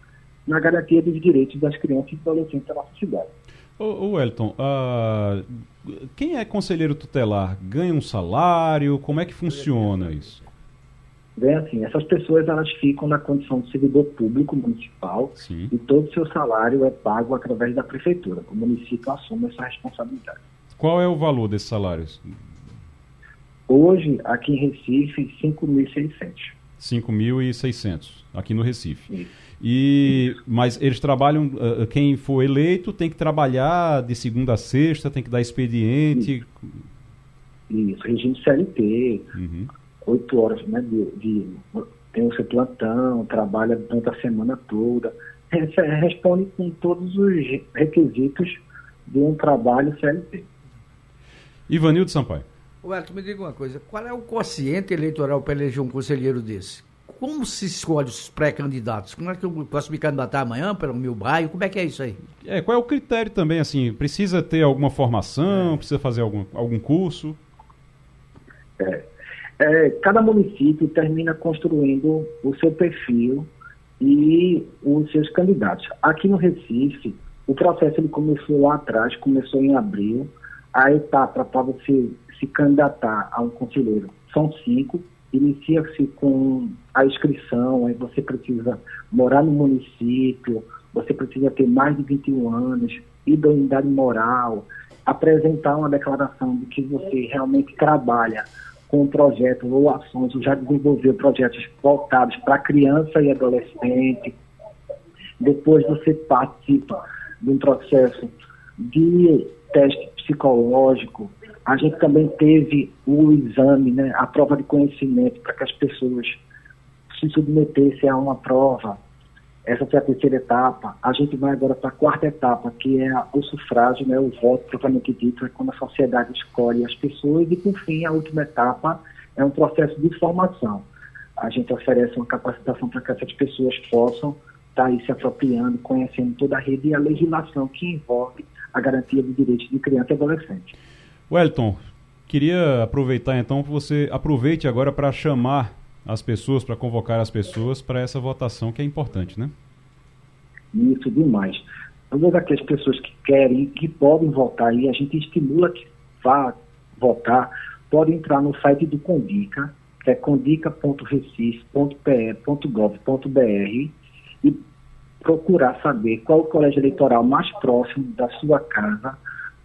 na garantia dos direitos das crianças e adolescentes da nossa cidade. Ô, Wellington, uh, quem é conselheiro tutelar? Ganha um salário? Como é que funciona isso? Bem assim, essas pessoas elas ficam na condição de servidor público municipal Sim. e todo o seu salário é pago através da prefeitura. O município assume essa responsabilidade. Qual é o valor desses salários? Hoje, aqui em Recife, 5.600. 5.600, aqui no Recife. Isso. E, mas eles trabalham, uh, quem for eleito tem que trabalhar de segunda a sexta, tem que dar expediente. Isso, Isso. regime CLT, uhum. oito horas né, de, de, tem o seu plantão, trabalha durante a semana toda, responde com todos os requisitos de um trabalho CLT. Ivanildo Sampaio. Ué, me diga uma coisa, qual é o quociente eleitoral para eleger um conselheiro desse? Como se escolhe os pré-candidatos? Como é que eu posso me candidatar amanhã pelo meu bairro? Como é que é isso aí? É, qual é o critério também, assim, precisa ter alguma formação, é. precisa fazer algum, algum curso? É, é, cada município termina construindo o seu perfil e os seus candidatos. Aqui no Recife, o processo ele começou lá atrás, começou em abril. A etapa para você se candidatar a um conselheiro são cinco, inicia-se com a inscrição, aí você precisa morar no município, você precisa ter mais de 21 anos, idoneidade moral, apresentar uma declaração de que você realmente trabalha com projetos ou ações, ou já desenvolveu projetos voltados para criança e adolescente. Depois você participa de um processo de teste psicológico, a gente também teve o exame, né, a prova de conhecimento, para que as pessoas se submetessem a uma prova. Essa foi a terceira etapa. A gente vai agora para a quarta etapa, que é o sufrágio, né, o voto propriamente dito, é quando a sociedade escolhe as pessoas. E, por fim, a última etapa é um processo de formação. A gente oferece uma capacitação para que essas pessoas possam estar tá aí se apropriando, conhecendo toda a rede e a legislação que envolve a garantia dos direitos de criança e adolescente. Wellington, queria aproveitar então que você aproveite agora para chamar as pessoas, para convocar as pessoas para essa votação que é importante, né? Isso, demais. Todas aquelas pessoas que querem, que podem votar e a gente estimula que vá votar, podem entrar no site do Condica, que é condica.recife.pe.gov.br e procurar saber qual o colégio eleitoral mais próximo da sua casa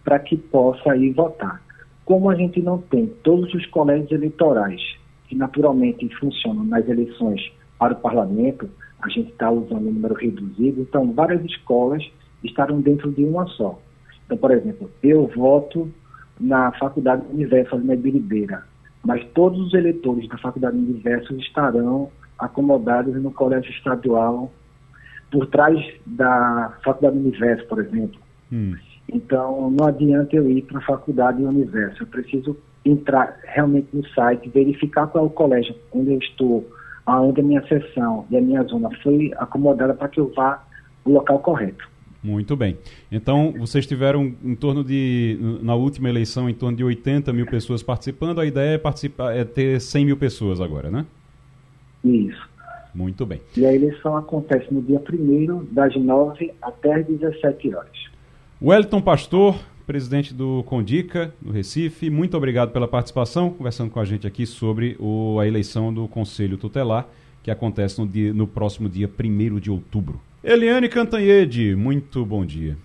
para que possa ir votar. Como a gente não tem todos os colégios eleitorais que naturalmente funcionam nas eleições para o parlamento, a gente está usando um número reduzido, então várias escolas estarão dentro de uma só. Então, por exemplo, eu voto na Faculdade Universo ali Biribeira, mas todos os eleitores da Faculdade Universo estarão acomodados no colégio estadual por trás da Faculdade Universo, por exemplo. Hum. Então, não adianta eu ir para a faculdade universo. Eu preciso entrar realmente no site, verificar qual é o colégio onde eu estou, aonde a minha sessão e a minha zona foi acomodada para que eu vá no local correto. Muito bem. Então, vocês tiveram em torno de, na última eleição, em torno de 80 mil pessoas participando. A ideia é, participar, é ter 100 mil pessoas agora, né? Isso. Muito bem. E a eleição acontece no dia 1 das 9 até as 17 horas. Wellington Pastor, presidente do Condica, do Recife, muito obrigado pela participação, conversando com a gente aqui sobre o, a eleição do Conselho Tutelar, que acontece no, dia, no próximo dia 1 de outubro. Eliane Cantanhede, muito bom dia.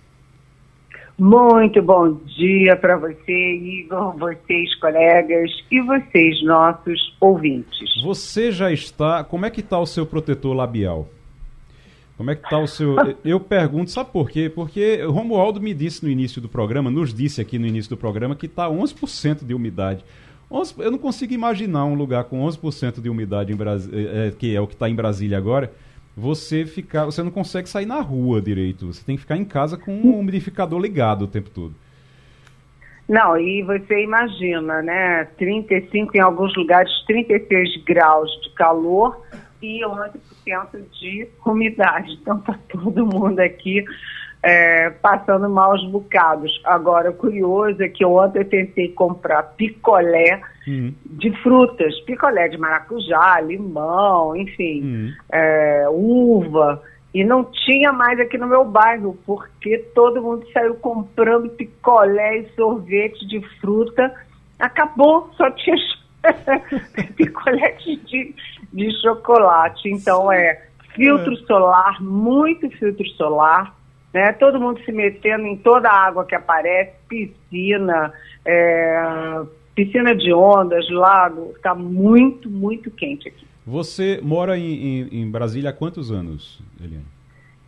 Muito bom dia para você, Igor, vocês, colegas, e vocês, nossos ouvintes. Você já está. Como é que está o seu protetor labial? Como é que está o seu. Eu pergunto, sabe por quê? Porque o Romualdo me disse no início do programa, nos disse aqui no início do programa, que está 11% de umidade. 11, eu não consigo imaginar um lugar com 11% de umidade, em Bras... É, que é o que está em Brasília agora, você ficar, você não consegue sair na rua direito. Você tem que ficar em casa com um umidificador ligado o tempo todo. Não, e você imagina, né? 35 em alguns lugares, 36 graus de calor e 11% de umidade. Então tá todo mundo aqui é, passando maus bocados. Agora, o curioso é que ontem eu tentei comprar picolé uhum. de frutas, picolé de maracujá, limão, enfim, uhum. é, uva, e não tinha mais aqui no meu bairro, porque todo mundo saiu comprando picolé e sorvete de fruta. Acabou, só tinha picolé de, de chocolate. Então, é filtro é. solar, muito filtro solar né? Todo mundo se metendo em toda a água que aparece, piscina, é, piscina de ondas, lago, está muito, muito quente aqui. Você mora em, em, em, Brasília há quantos anos, Eliane?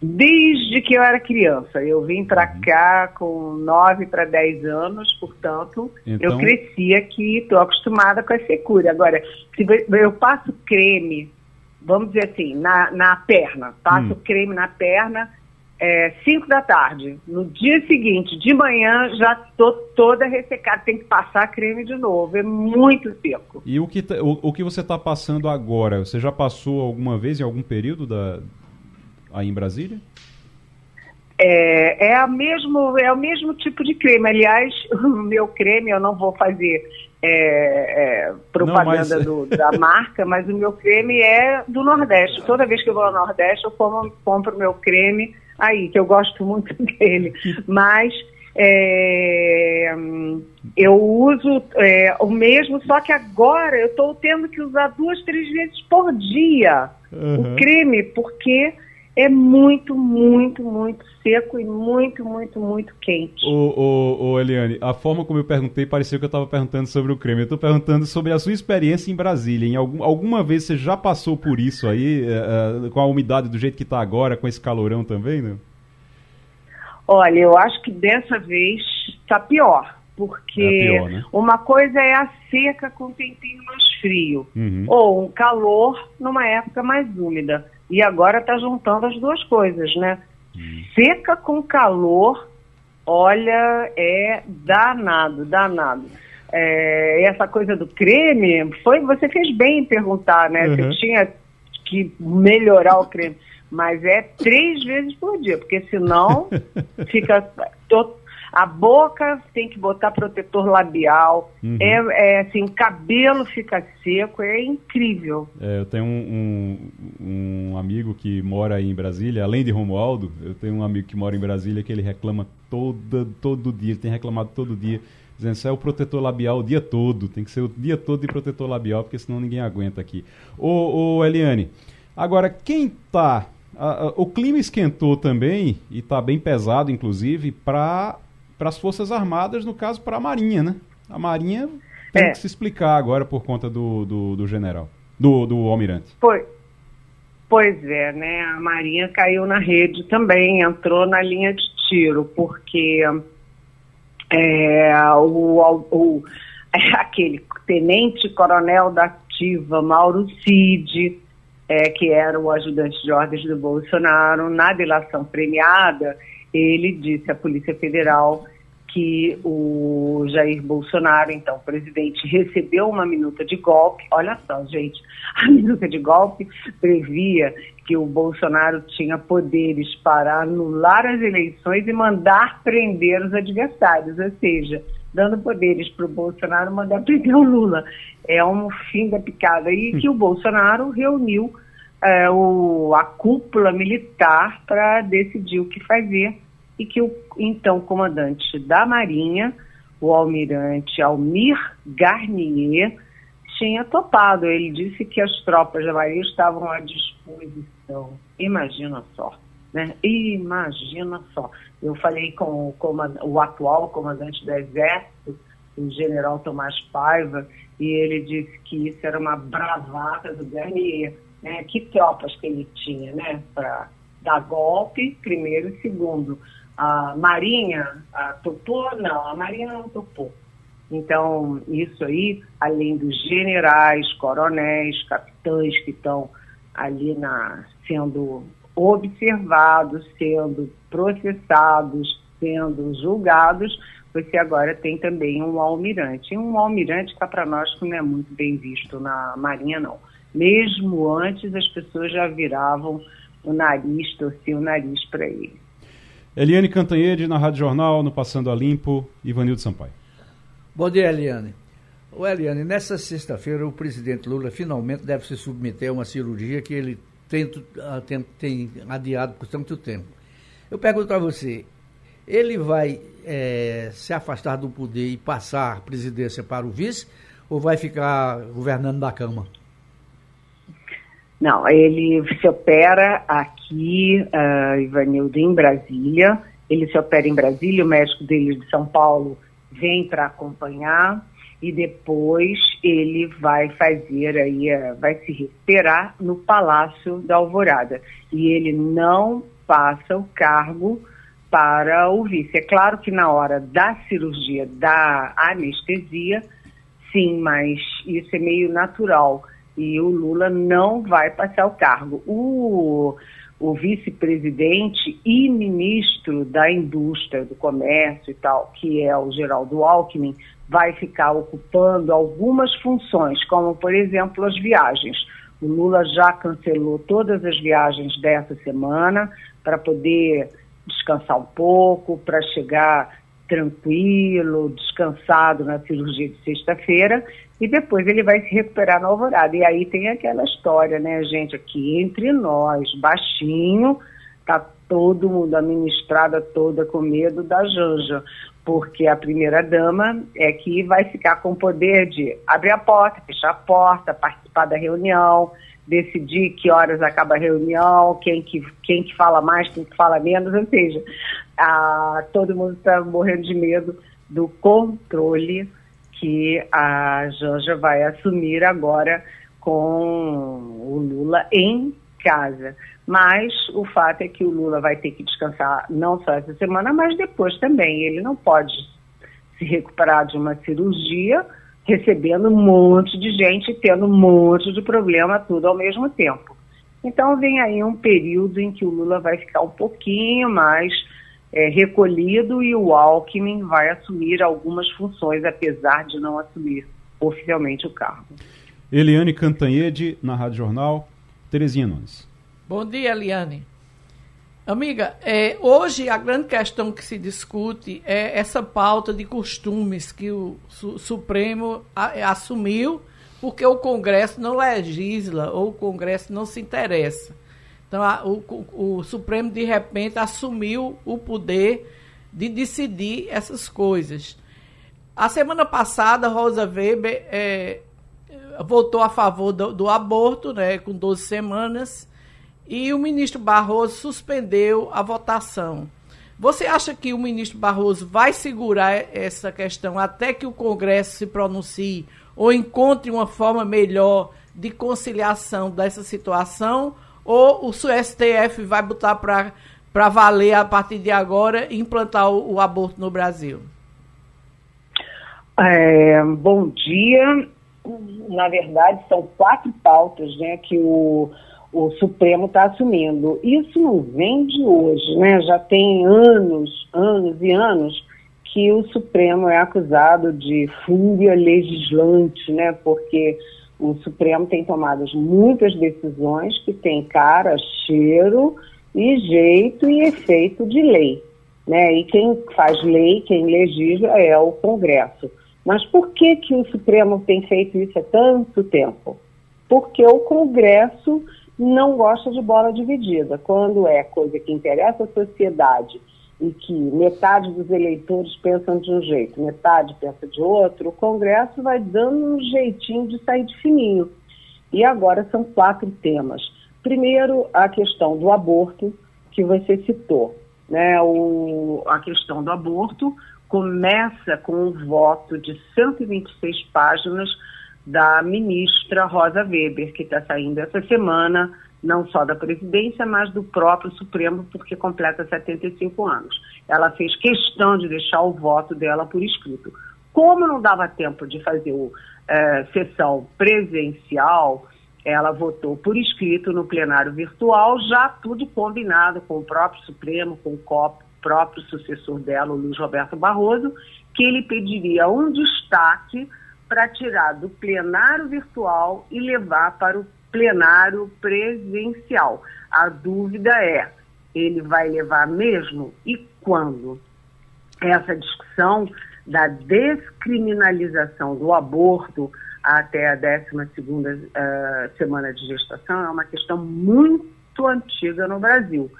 Desde que eu era criança. Eu vim para uhum. cá com 9 para 10 anos, portanto, então... eu cresci aqui, estou acostumada com a secura. Agora, se eu passo creme, vamos dizer assim, na, na perna, passo hum. creme na perna, é, 5 da tarde. No dia seguinte, de manhã, já estou toda ressecada. Tem que passar creme de novo. É muito seco. E o que, tá, o, o, que você está passando agora? Você já passou alguma vez em algum período da, aí em Brasília? É, é, a mesmo, é o mesmo tipo de creme. Aliás, o meu creme, eu não vou fazer é, é, propaganda não, mas... do, da marca, mas o meu creme é do Nordeste. Toda vez que eu vou ao Nordeste, eu compro o meu creme aí, que eu gosto muito dele. Mas é, eu uso é, o mesmo, só que agora eu estou tendo que usar duas, três vezes por dia uhum. o creme, porque é muito, muito, muito seco e muito, muito, muito quente. Ô, ô, ô Eliane, a forma como eu perguntei pareceu que eu estava perguntando sobre o creme. Eu estou perguntando sobre a sua experiência em Brasília. Em algum, alguma vez você já passou por isso aí, é, é, com a umidade do jeito que está agora, com esse calorão também, né? Olha, eu acho que dessa vez está pior. Porque é pior, né? uma coisa é a seca com tempinho mais frio, uhum. ou um calor numa época mais úmida. E agora está juntando as duas coisas, né? Hum. Seca com calor, olha, é danado, danado. É, essa coisa do creme, foi, você fez bem em perguntar, né? Uhum. Você tinha que melhorar o creme. Mas é três vezes por dia, porque senão fica. Tô, a boca tem que botar protetor labial. Uhum. É, é, assim, o cabelo fica seco, é incrível. É, eu tenho um, um, um, amigo que mora em Brasília, além de Romualdo, eu tenho um amigo que mora em Brasília que ele reclama todo, todo dia, ele tem reclamado todo dia, dizendo que é o protetor labial o dia todo, tem que ser o dia todo de protetor labial, porque senão ninguém aguenta aqui. Ô, ô Eliane, agora quem tá o clima esquentou também, e está bem pesado, inclusive, para para as Forças Armadas, no caso para a Marinha, né? A Marinha tem é. que se explicar agora por conta do, do, do general, do, do almirante. Foi. Pois é, né? A Marinha caiu na rede também, entrou na linha de tiro, porque é, o, o, aquele tenente coronel da ativa, Mauro Cid, é, que era o ajudante de ordens do Bolsonaro, na delação premiada, ele disse à Polícia Federal que o Jair Bolsonaro, então presidente, recebeu uma minuta de golpe. Olha só, gente, a minuta de golpe previa que o Bolsonaro tinha poderes para anular as eleições e mandar prender os adversários, ou seja, dando poderes para o Bolsonaro mandar prender o Lula. É um fim da picada. E que o Bolsonaro reuniu é, o, a cúpula militar para decidir o que fazer e que o então comandante da Marinha, o almirante Almir Garnier, tinha topado. Ele disse que as tropas da Marinha estavam à disposição. Imagina só, né? Imagina só. Eu falei com o, o atual comandante do Exército, o general Tomás Paiva, e ele disse que isso era uma bravata do Garnier. Né? Que tropas que ele tinha, né? Para dar golpe, primeiro e segundo. A Marinha a, topou? Não, a Marinha não topou. Então, isso aí, além dos generais, coronéis, capitães que estão ali na, sendo observados, sendo processados, sendo julgados, você agora tem também um almirante. E um almirante está para nós que não é muito bem visto na Marinha, não. Mesmo antes, as pessoas já viravam o nariz, torciam o nariz para ele. Eliane Cantanhede, na Rádio Jornal, no Passando a Limpo, Ivanildo Sampaio. Bom dia, Eliane. O Eliane, nessa sexta-feira o presidente Lula finalmente deve se submeter a uma cirurgia que ele tem, ah, tem, tem adiado por tanto tempo. Eu pergunto a você, ele vai é, se afastar do poder e passar a presidência para o vice ou vai ficar governando da Câmara? Não, ele se opera aqui, uh, Ivanildo, em Brasília. Ele se opera em Brasília, o médico dele de São Paulo vem para acompanhar e depois ele vai fazer aí, uh, vai se recuperar no Palácio da Alvorada. E ele não passa o cargo para o vice. É claro que na hora da cirurgia, da anestesia, sim, mas isso é meio natural e o Lula não vai passar o cargo. O, o vice-presidente e ministro da Indústria, do Comércio e tal, que é o Geraldo Alckmin, vai ficar ocupando algumas funções, como, por exemplo, as viagens. O Lula já cancelou todas as viagens dessa semana para poder descansar um pouco, para chegar tranquilo, descansado na cirurgia de sexta-feira, e depois ele vai se recuperar na alvorada. E aí tem aquela história, né, gente, aqui entre nós, baixinho, tá todo mundo, a ministrada toda com medo da Janja, porque a primeira dama é que vai ficar com o poder de abrir a porta, fechar a porta, participar da reunião, decidir que horas acaba a reunião, quem que, quem que fala mais, quem que fala menos, ou seja, a, todo mundo está morrendo de medo do controle que a Janja vai assumir agora com o Lula em casa. Mas o fato é que o Lula vai ter que descansar não só essa semana, mas depois também. Ele não pode se recuperar de uma cirurgia recebendo um monte de gente, tendo um monte de problema, tudo ao mesmo tempo. Então vem aí um período em que o Lula vai ficar um pouquinho mais é, recolhido e o Alckmin vai assumir algumas funções, apesar de não assumir oficialmente o cargo. Eliane Cantanhede, na Rádio Jornal. Terezinha Nunes. Bom dia, Eliane. Amiga, é, hoje a grande questão que se discute é essa pauta de costumes que o su Supremo a, assumiu porque o Congresso não legisla ou o Congresso não se interessa. Então, a, o, o, Supremo, de repente, assumiu o poder de decidir essas coisas. A semana passada, Rosa Weber é, votou a favor do, do, aborto, né, com 12 semanas, e o ministro Barroso suspendeu a votação. Você acha que o ministro Barroso vai segurar essa questão até que o Congresso se pronuncie ou encontre uma forma melhor de conciliação dessa situação? Ou o STF vai botar para valer a partir de agora e implantar o, o aborto no Brasil? É, bom dia. Na verdade, são quatro pautas né, que o, o Supremo está assumindo. Isso não vem de hoje, né? Já tem anos, anos e anos que o Supremo é acusado de fúria legislante, né? Porque o Supremo tem tomado muitas decisões que têm cara, cheiro e jeito e efeito de lei. Né? E quem faz lei, quem legisla é o Congresso. Mas por que, que o Supremo tem feito isso há tanto tempo? Porque o Congresso não gosta de bola dividida. Quando é coisa que interessa a sociedade e que metade dos eleitores pensam de um jeito, metade pensa de outro, o Congresso vai dando um jeitinho de sair de fininho. E agora são quatro temas. Primeiro, a questão do aborto, que você citou. Né? O, a questão do aborto começa com um voto de 126 páginas da ministra Rosa Weber, que está saindo essa semana não só da presidência, mas do próprio Supremo, porque completa 75 anos. Ela fez questão de deixar o voto dela por escrito. Como não dava tempo de fazer o, é, sessão presencial, ela votou por escrito no plenário virtual, já tudo combinado com o próprio Supremo, com o próprio sucessor dela, o Luiz Roberto Barroso, que ele pediria um destaque para tirar do plenário virtual e levar para o plenário presencial. A dúvida é, ele vai levar mesmo e quando? Essa discussão da descriminalização do aborto até a 12 segunda uh, semana de gestação é uma questão muito antiga no Brasil.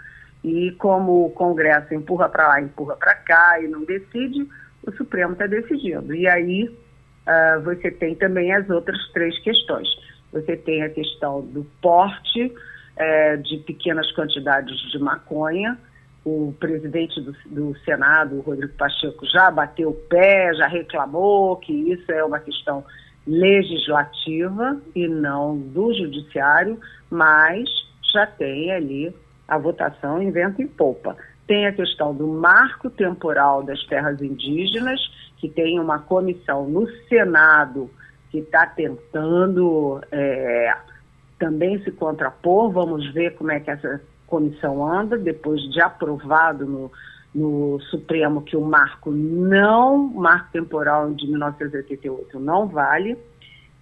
E como o Congresso empurra para lá, empurra para cá e não decide, o Supremo está decidindo. E aí uh, você tem também as outras três questões você tem a questão do porte é, de pequenas quantidades de maconha. O presidente do, do Senado, Rodrigo Pacheco, já bateu o pé, já reclamou que isso é uma questão legislativa e não do judiciário, mas já tem ali a votação em vento e popa. Tem a questão do marco temporal das terras indígenas, que tem uma comissão no Senado que está tentando é, também se contrapor. Vamos ver como é que essa comissão anda, depois de aprovado no, no Supremo que o marco não, marco temporal de 1988 não vale.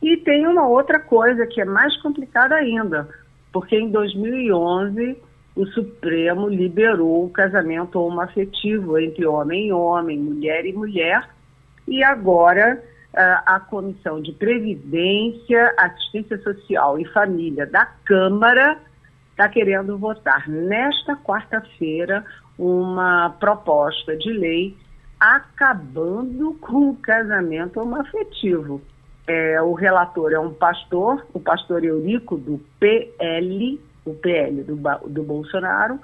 E tem uma outra coisa que é mais complicada ainda, porque em 2011 o Supremo liberou o casamento homoafetivo entre homem e homem, mulher e mulher, e agora a Comissão de Previdência, Assistência Social e Família da Câmara está querendo votar nesta quarta-feira uma proposta de lei acabando com o casamento homoafetivo. É, o relator é um pastor, o pastor Eurico do PL, o PL do, do Bolsonaro,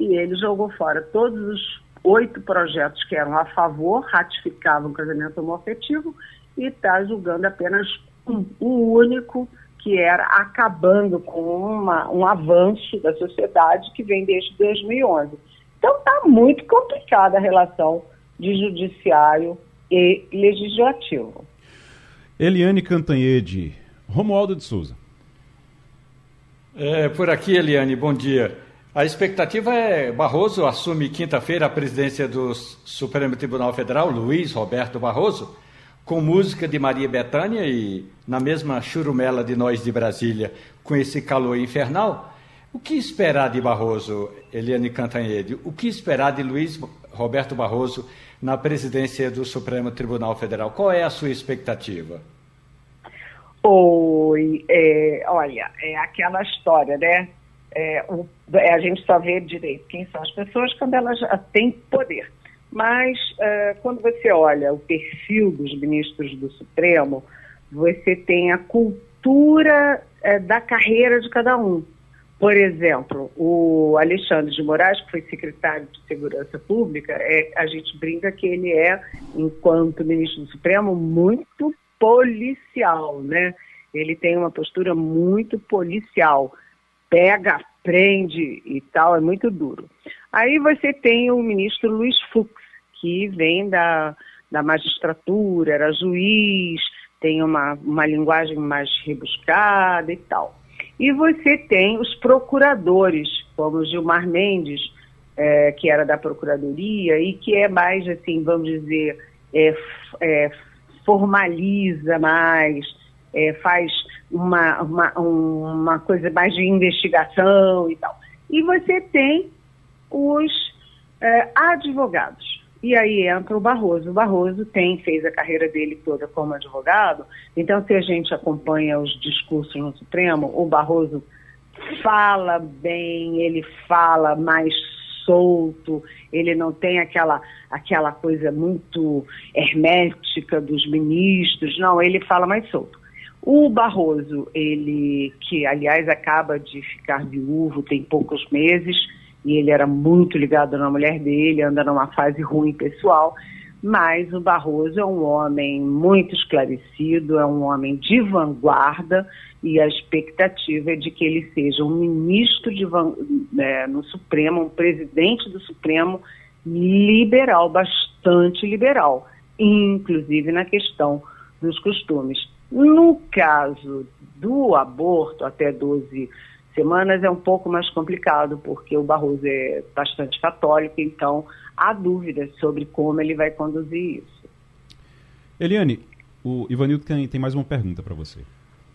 e ele jogou fora todos os oito projetos que eram a favor, ratificavam o casamento homoafetivo, e está julgando apenas um, um, único, que era acabando com uma, um avanço da sociedade que vem desde 2011. Então está muito complicada a relação de judiciário e legislativo. Eliane Cantanhede, Romualdo de Souza. É, por aqui, Eliane, bom dia. A expectativa é Barroso assume quinta-feira a presidência do Supremo Tribunal Federal, Luiz Roberto Barroso com música de Maria Bethânia e na mesma churumela de nós de Brasília, com esse calor infernal. O que esperar de Barroso, Eliane Cantanhede? O que esperar de Luiz Roberto Barroso na presidência do Supremo Tribunal Federal? Qual é a sua expectativa? Oi, é, olha, é aquela história, né? É, o, é, a gente só vê direito quem são as pessoas quando elas têm poder. Mas uh, quando você olha o perfil dos ministros do Supremo, você tem a cultura uh, da carreira de cada um. Por exemplo, o Alexandre de Moraes, que foi secretário de Segurança Pública, é, a gente brinca que ele é, enquanto ministro do Supremo, muito policial, né? Ele tem uma postura muito policial. Pega, prende e tal, é muito duro. Aí você tem o ministro Luiz Fux, que vem da, da magistratura, era juiz, tem uma, uma linguagem mais rebuscada e tal. E você tem os procuradores, como Gilmar Mendes, é, que era da Procuradoria, e que é mais, assim, vamos dizer, é, é, formaliza mais, é, faz uma, uma, uma coisa mais de investigação e tal. E você tem os é, advogados. E aí entra o Barroso. O Barroso tem, fez a carreira dele toda como advogado, então se a gente acompanha os discursos no Supremo, o Barroso fala bem, ele fala mais solto, ele não tem aquela, aquela coisa muito hermética dos ministros, não, ele fala mais solto. O Barroso, ele, que aliás acaba de ficar viúvo, tem poucos meses, e ele era muito ligado na mulher dele, anda numa fase ruim pessoal, mas o Barroso é um homem muito esclarecido, é um homem de vanguarda e a expectativa é de que ele seja um ministro de, é, no Supremo, um presidente do Supremo liberal, bastante liberal, inclusive na questão dos costumes. No caso do aborto até 12 semanas é um pouco mais complicado, porque o Barroso é bastante católico, então há dúvidas sobre como ele vai conduzir isso. Eliane, o Ivanildo tem, tem mais uma pergunta para você.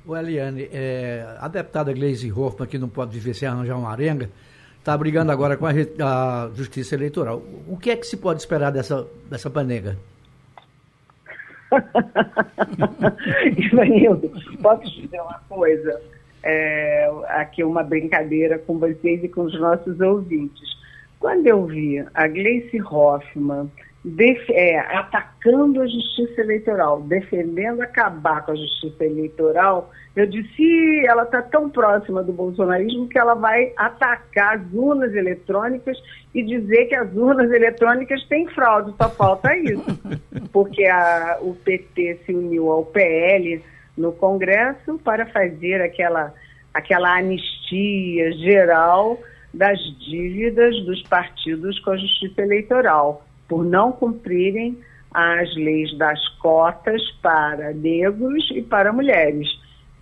O Eliane, é, a deputada Gleisi Hoffmann, que não pode viver sem arranjar uma arenga, está brigando agora com a, a, Justiça Eleitoral. O que é que se pode esperar dessa, dessa panega? Ivanildo, posso dizer uma coisa? É, aqui uma brincadeira com vocês e com os nossos ouvintes. Quando eu vi a Gleice Hoffmann é, atacando a justiça eleitoral, defendendo acabar com a justiça eleitoral, eu disse, ela está tão próxima do bolsonarismo que ela vai atacar as urnas eletrônicas e dizer que as urnas eletrônicas têm fraude, só falta isso. Porque a, o PT se uniu ao PL no Congresso para fazer aquela, aquela anistia geral das dívidas dos partidos com a Justiça Eleitoral, por não cumprirem as leis das cotas para negros e para mulheres.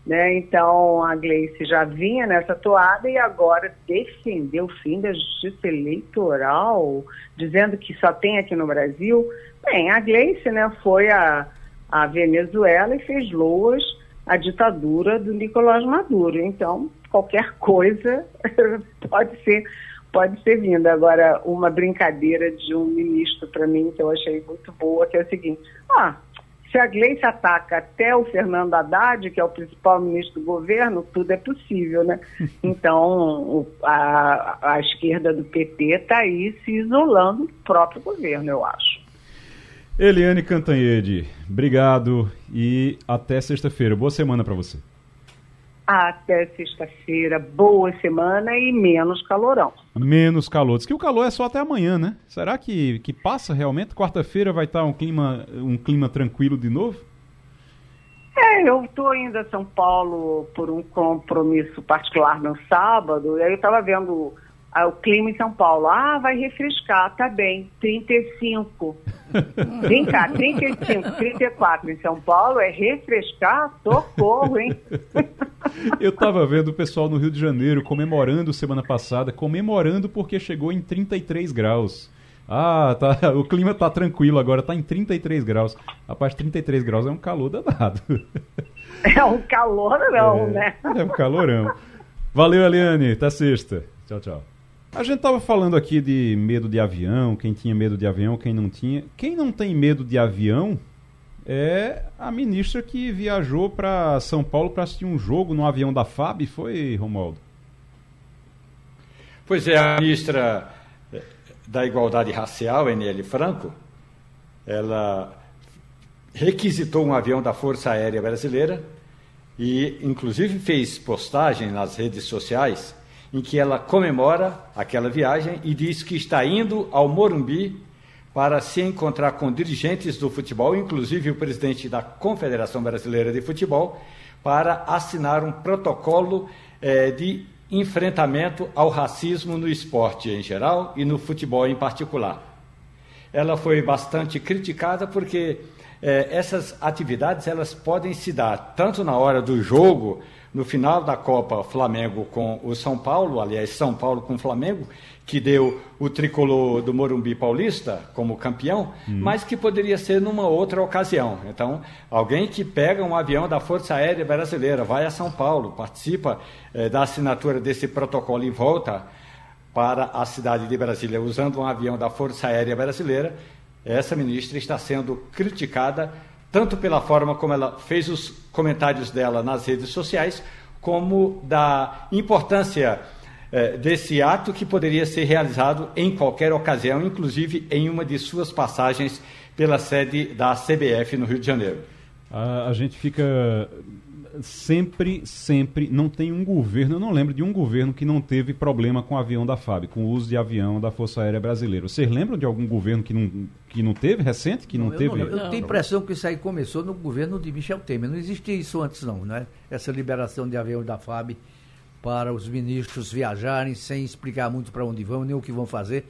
Né? Então, a Gleice já vinha nessa toada e agora defendeu o fim da justiça eleitoral, dizendo que só tem aqui no Brasil. Bem, a Gleice né, foi a, a Venezuela e fez loas à ditadura do Nicolás Maduro. Então, qualquer coisa pode ser pode ser vinda. Agora, uma brincadeira de um ministro para mim que eu achei muito boa, que é o seguinte: ah, se a Gleice ataca até o Fernando Haddad, que é o principal ministro do governo, tudo é possível, né? Então, a, a esquerda do PT está aí se isolando do próprio governo, eu acho. Eliane Cantanhede, obrigado e até sexta-feira. Boa semana para você. Até sexta-feira, boa semana e menos calorão. Menos calor. Diz que o calor é só até amanhã, né? Será que, que passa realmente? Quarta-feira vai estar um clima, um clima tranquilo de novo? É, eu estou indo a São Paulo por um compromisso particular no sábado, e aí eu estava vendo o clima em São Paulo. Ah, vai refrescar, tá bem, 35. Vem cá, 35, 34 em São Paulo é refrescar, socorro, hein? Eu estava vendo o pessoal no Rio de Janeiro comemorando semana passada, comemorando porque chegou em 33 graus. Ah, tá, o clima tá tranquilo agora, tá em 33 graus. Rapaz, 33 graus é um calor danado. É um calorão, é, né? É um calorão. Valeu, Eliane. Até sexta. Tchau, tchau. A gente estava falando aqui de medo de avião, quem tinha medo de avião, quem não tinha. Quem não tem medo de avião é a ministra que viajou para São Paulo para assistir um jogo no avião da FAB, foi, Romualdo? Pois é, a ministra da Igualdade Racial, Eniele Franco, ela requisitou um avião da Força Aérea Brasileira e, inclusive, fez postagem nas redes sociais em que ela comemora aquela viagem e diz que está indo ao Morumbi para se encontrar com dirigentes do futebol, inclusive o presidente da Confederação Brasileira de Futebol, para assinar um protocolo eh, de enfrentamento ao racismo no esporte em geral e no futebol em particular. Ela foi bastante criticada porque eh, essas atividades elas podem se dar tanto na hora do jogo no final da Copa Flamengo com o São Paulo, aliás, São Paulo com o Flamengo, que deu o tricolor do Morumbi Paulista como campeão, hum. mas que poderia ser numa outra ocasião. Então, alguém que pega um avião da Força Aérea Brasileira, vai a São Paulo, participa eh, da assinatura desse protocolo e volta para a cidade de Brasília usando um avião da Força Aérea Brasileira, essa ministra está sendo criticada tanto pela forma como ela fez os comentários dela nas redes sociais, como da importância é, desse ato que poderia ser realizado em qualquer ocasião, inclusive em uma de suas passagens pela sede da CBF no Rio de Janeiro. A, a gente fica sempre, sempre, não tem um governo, eu não lembro de um governo que não teve problema com o avião da FAB, com o uso de avião da Força Aérea Brasileira. Vocês lembram de algum governo que não, que não teve, recente, que não, não teve? Eu, não, eu tenho a impressão que isso aí começou no governo de Michel Temer. Não existia isso antes não, né? Essa liberação de avião da FAB para os ministros viajarem sem explicar muito para onde vão, nem o que vão fazer.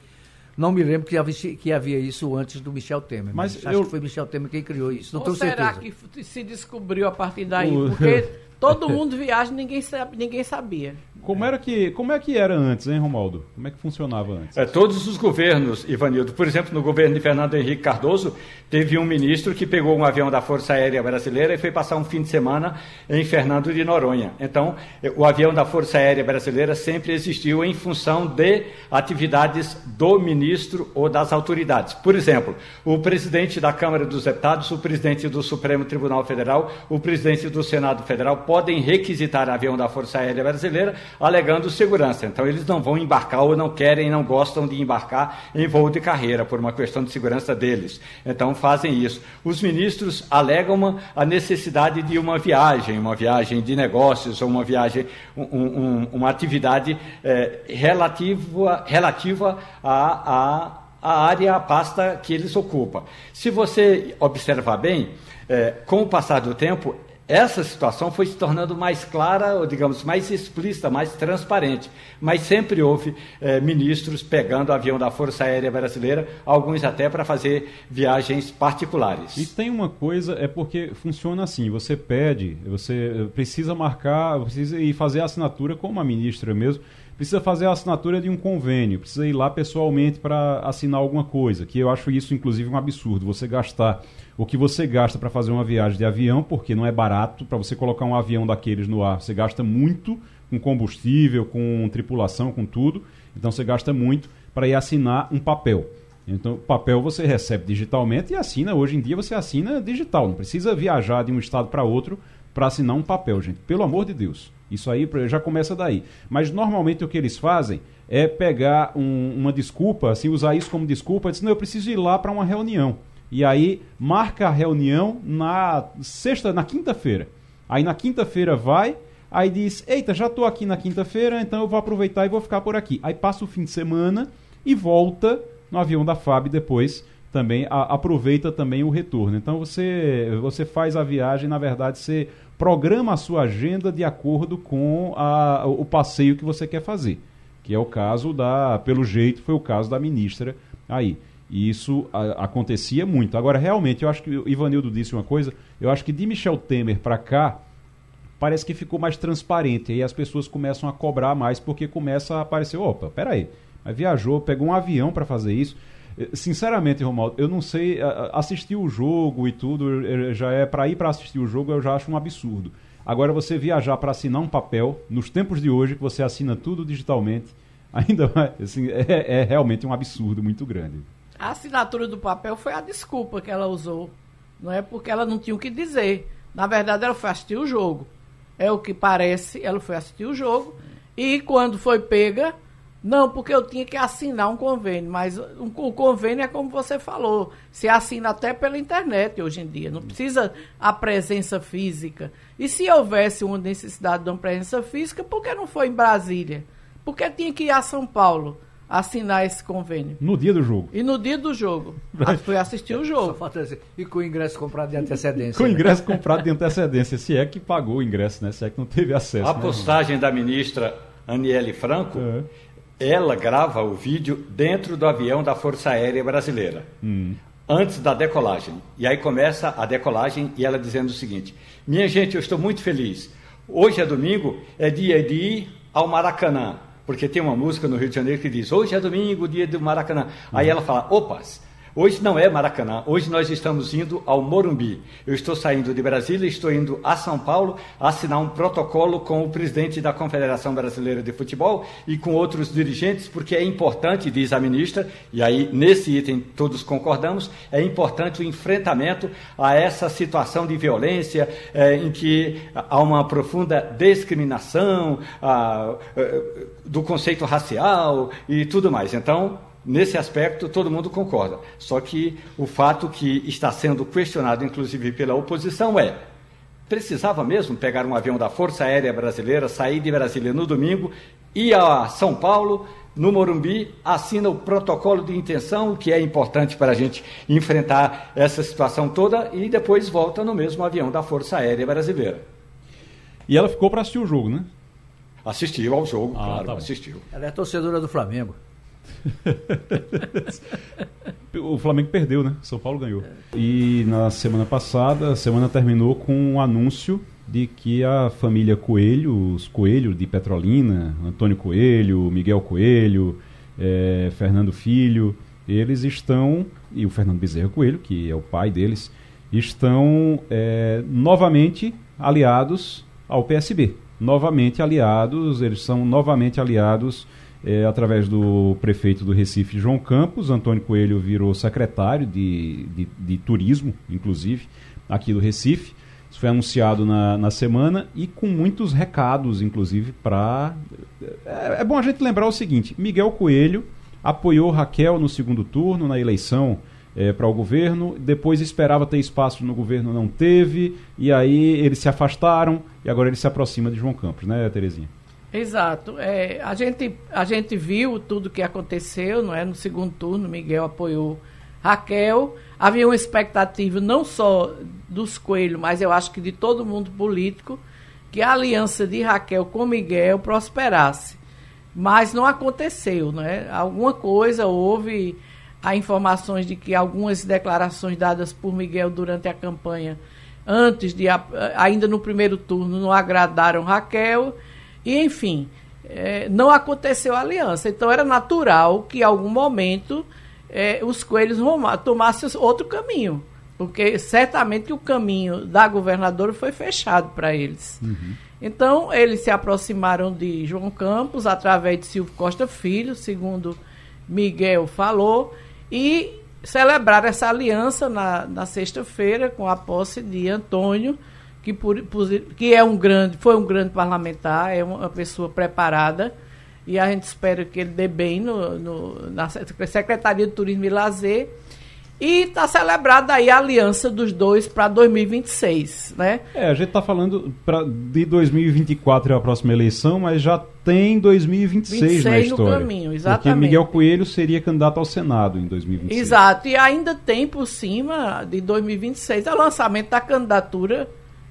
Não me lembro que havia, que havia isso antes do Michel Temer. Mas, mas acho eu... que foi Michel Temer quem criou isso. Não Ou tenho será certeza. que se descobriu a partir daí? Porque todo mundo viaja ninguém ninguém sabia. Como, era que, como é que era antes, hein, Romaldo? Como é que funcionava antes? É, todos os governos, Ivanildo. Por exemplo, no governo de Fernando Henrique Cardoso, teve um ministro que pegou um avião da Força Aérea Brasileira e foi passar um fim de semana em Fernando de Noronha. Então, o avião da Força Aérea Brasileira sempre existiu em função de atividades do ministro ou das autoridades. Por exemplo, o presidente da Câmara dos Deputados, o presidente do Supremo Tribunal Federal, o presidente do Senado Federal podem requisitar avião da Força Aérea Brasileira alegando segurança. Então, eles não vão embarcar ou não querem, não gostam de embarcar em voo de carreira, por uma questão de segurança deles. Então, fazem isso. Os ministros alegam a necessidade de uma viagem, uma viagem de negócios, ou uma viagem, um, um, uma atividade é, relativa, relativa a, a, a área, a pasta que eles ocupam. Se você observar bem, é, com o passar do tempo, essa situação foi se tornando mais clara, ou digamos, mais explícita, mais transparente. Mas sempre houve eh, ministros pegando o avião da Força Aérea Brasileira, alguns até para fazer viagens particulares. E tem uma coisa, é porque funciona assim: você pede, você precisa marcar, precisa ir fazer a assinatura como a ministra mesmo precisa fazer a assinatura de um convênio, precisa ir lá pessoalmente para assinar alguma coisa, que eu acho isso inclusive um absurdo, você gastar o que você gasta para fazer uma viagem de avião, porque não é barato, para você colocar um avião daqueles no ar, você gasta muito com combustível, com tripulação, com tudo, então você gasta muito para ir assinar um papel. Então, papel você recebe digitalmente e assina. Hoje em dia você assina digital. Não precisa viajar de um estado para outro para assinar um papel, gente. Pelo amor de Deus. Isso aí já começa daí. Mas normalmente o que eles fazem é pegar um, uma desculpa, assim, usar isso como desculpa, dizer, não, eu preciso ir lá para uma reunião. E aí marca a reunião na sexta, na quinta-feira. Aí na quinta-feira vai, aí diz, eita, já estou aqui na quinta-feira, então eu vou aproveitar e vou ficar por aqui. Aí passa o fim de semana e volta no avião da FAB depois também a, aproveita também o retorno. Então você você faz a viagem, na verdade você programa a sua agenda de acordo com a, o passeio que você quer fazer. Que é o caso da, pelo jeito, foi o caso da ministra aí. E isso a, acontecia muito. Agora, realmente, eu acho que o Ivanildo disse uma coisa, eu acho que de Michel Temer para cá, parece que ficou mais transparente. E as pessoas começam a cobrar mais porque começa a aparecer, opa, peraí, viajou, pegou um avião para fazer isso. Sinceramente, Romualdo, eu não sei. Assistir o jogo e tudo já é para ir para assistir o jogo, eu já acho um absurdo. Agora, você viajar para assinar um papel, nos tempos de hoje, que você assina tudo digitalmente, ainda assim, é, é realmente um absurdo muito grande. A assinatura do papel foi a desculpa que ela usou. Não é porque ela não tinha o que dizer. Na verdade, ela foi assistir o jogo. É o que parece, ela foi assistir o jogo. E quando foi pega, não, porque eu tinha que assinar um convênio, mas o convênio é como você falou, se assina até pela internet hoje em dia, não precisa a presença física. E se houvesse uma necessidade de uma presença física, por que não foi em Brasília? Por que tinha que ir a São Paulo assinar esse convênio? No dia do jogo. E no dia do jogo. Foi assistir o jogo. E com o ingresso comprado de antecedência. com o né? ingresso comprado de antecedência, se é que pagou o ingresso, né? Se é que não teve acesso. A né? postagem da ministra Aniele Franco é ela grava o vídeo dentro do avião da Força Aérea Brasileira, hum. antes da decolagem. E aí começa a decolagem e ela dizendo o seguinte: Minha gente, eu estou muito feliz. Hoje é domingo, é dia de ir ao Maracanã. Porque tem uma música no Rio de Janeiro que diz: Hoje é domingo, dia do Maracanã. Aí ela fala: Opas, Hoje não é Maracanã, hoje nós estamos indo ao Morumbi. Eu estou saindo de Brasília, estou indo a São Paulo assinar um protocolo com o presidente da Confederação Brasileira de Futebol e com outros dirigentes, porque é importante, diz a ministra, e aí nesse item todos concordamos, é importante o enfrentamento a essa situação de violência é, em que há uma profunda discriminação a, a, do conceito racial e tudo mais. Então, Nesse aspecto, todo mundo concorda. Só que o fato que está sendo questionado, inclusive pela oposição, é: precisava mesmo pegar um avião da Força Aérea Brasileira, sair de Brasília no domingo, ir a São Paulo, no Morumbi, assina o protocolo de intenção, que é importante para a gente enfrentar essa situação toda, e depois volta no mesmo avião da Força Aérea Brasileira. E ela ficou para assistir o jogo, né? Assistiu ao jogo, ah, claro, tá assistiu. Ela é torcedora do Flamengo. o Flamengo perdeu, né? São Paulo ganhou. E na semana passada, a semana terminou com um anúncio de que a família Coelho, os Coelho de Petrolina, Antônio Coelho, Miguel Coelho, é, Fernando Filho, eles estão, e o Fernando Bezerra Coelho, que é o pai deles, estão é, novamente aliados ao PSB. Novamente aliados, eles são novamente aliados é, através do prefeito do Recife, João Campos. Antônio Coelho virou secretário de, de, de turismo, inclusive, aqui do Recife. Isso foi anunciado na, na semana e com muitos recados, inclusive, para. É, é, bom a gente lembrar o seguinte: Miguel Coelho apoiou Raquel no segundo turno, na eleição é, para o governo, depois esperava ter espaço no governo, não teve, e aí eles se afastaram e agora ele se aproxima de João Campos, né, Terezinha? Exato. É, a, gente, a gente viu tudo que aconteceu, não é? No segundo turno, Miguel apoiou Raquel. Havia uma expectativa não só dos Coelhos, mas eu acho que de todo mundo político, que a aliança de Raquel com Miguel prosperasse. Mas não aconteceu, né? Alguma coisa houve, há informações de que algumas declarações dadas por Miguel durante a campanha, antes de ainda no primeiro turno, não agradaram Raquel e, enfim, é, não aconteceu a aliança. Então, era natural que, em algum momento, é, os coelhos tomassem outro caminho. Porque certamente o caminho da governadora foi fechado para eles. Uhum. Então, eles se aproximaram de João Campos através de Silvio Costa Filho, segundo Miguel falou, e celebraram essa aliança na, na sexta-feira com a posse de Antônio que, por, que é um grande, foi um grande parlamentar, é uma pessoa preparada e a gente espera que ele dê bem no, no na Secretaria de Turismo e Lazer. E está celebrada aí a aliança dos dois para 2026, né? É, a gente está falando pra, de 2024 é a próxima eleição, mas já tem 2026 26 na história. no caminho, exatamente. Porque Miguel Coelho seria candidato ao Senado em 2026. Exato, e ainda tem por cima de 2026 o lançamento da candidatura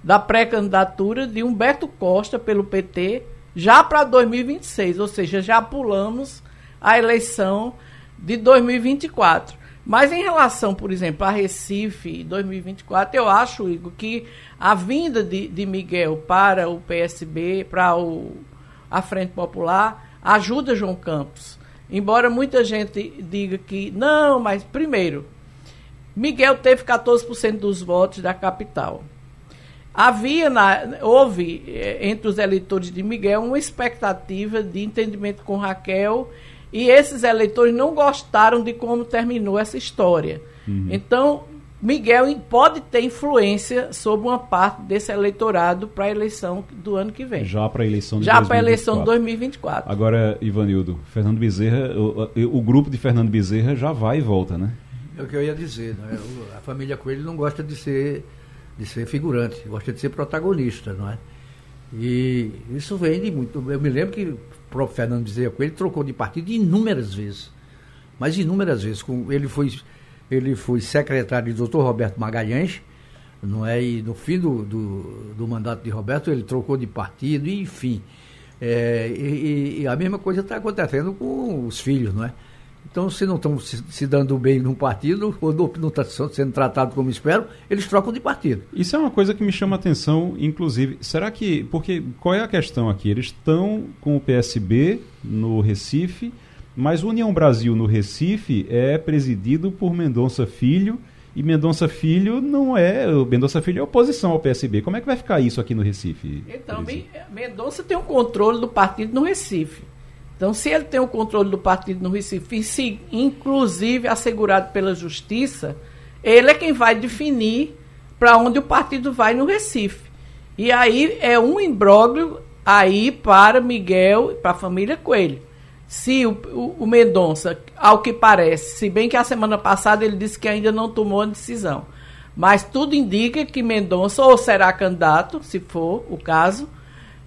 da pré-candidatura de Humberto Costa pelo PT já para 2026, ou seja, já pulamos a eleição de 2024. Mas em relação, por exemplo, a Recife 2024, eu acho, Igor, que a vinda de, de Miguel para o PSB, para o, a Frente Popular, ajuda João Campos. Embora muita gente diga que não, mas primeiro, Miguel teve 14% dos votos da capital. Havia, na, houve eh, entre os eleitores de Miguel uma expectativa de entendimento com Raquel e esses eleitores não gostaram de como terminou essa história. Uhum. Então, Miguel pode ter influência sobre uma parte desse eleitorado para a eleição do ano que vem. Já para a eleição de Já para a eleição de 2024. Agora, Ivanildo, Fernando Bezerra, o, o, grupo de Fernando Bezerra já vai e volta, né? É o que eu ia dizer. Né? A família Coelho não gosta de ser de ser figurante, gosta de ser protagonista, não é? E isso vem de muito. Eu me lembro que o próprio Fernando Bezerra Coelho trocou de partido inúmeras vezes. Mas inúmeras vezes. Ele foi, ele foi secretário do Dr. Roberto Magalhães, não é? E no fim do, do, do mandato de Roberto ele trocou de partido, enfim. É, e, e, a mesma coisa está acontecendo com os filhos, não é? Então, se não estão se, se, dando bem num partido, ou não está sendo tratado como espero, eles trocam de partido. Isso é uma coisa que me chama a atenção, inclusive. Será que. Porque qual é a questão aqui? Eles estão com o PSB no Recife, Mas o União Brasil no Recife é presidido por Mendonça Filho e Mendonça Filho não é. O Mendonça Filho é oposição ao PSB. Como é que vai ficar isso aqui no Recife? Então, Mendonça tem o um controle do partido no Recife. Então, se ele tem o controle do partido no Recife, se, inclusive assegurado pela Justiça, ele é quem vai definir para onde o partido vai no Recife. E aí é um imbróglio aí para Miguel, para a família Coelho. Se o, o, o, Mendonça, ao que parece, se bem que a semana passada ele disse que ainda não tomou a decisão, mas tudo indica que Mendonça ou será candidato, se for o caso,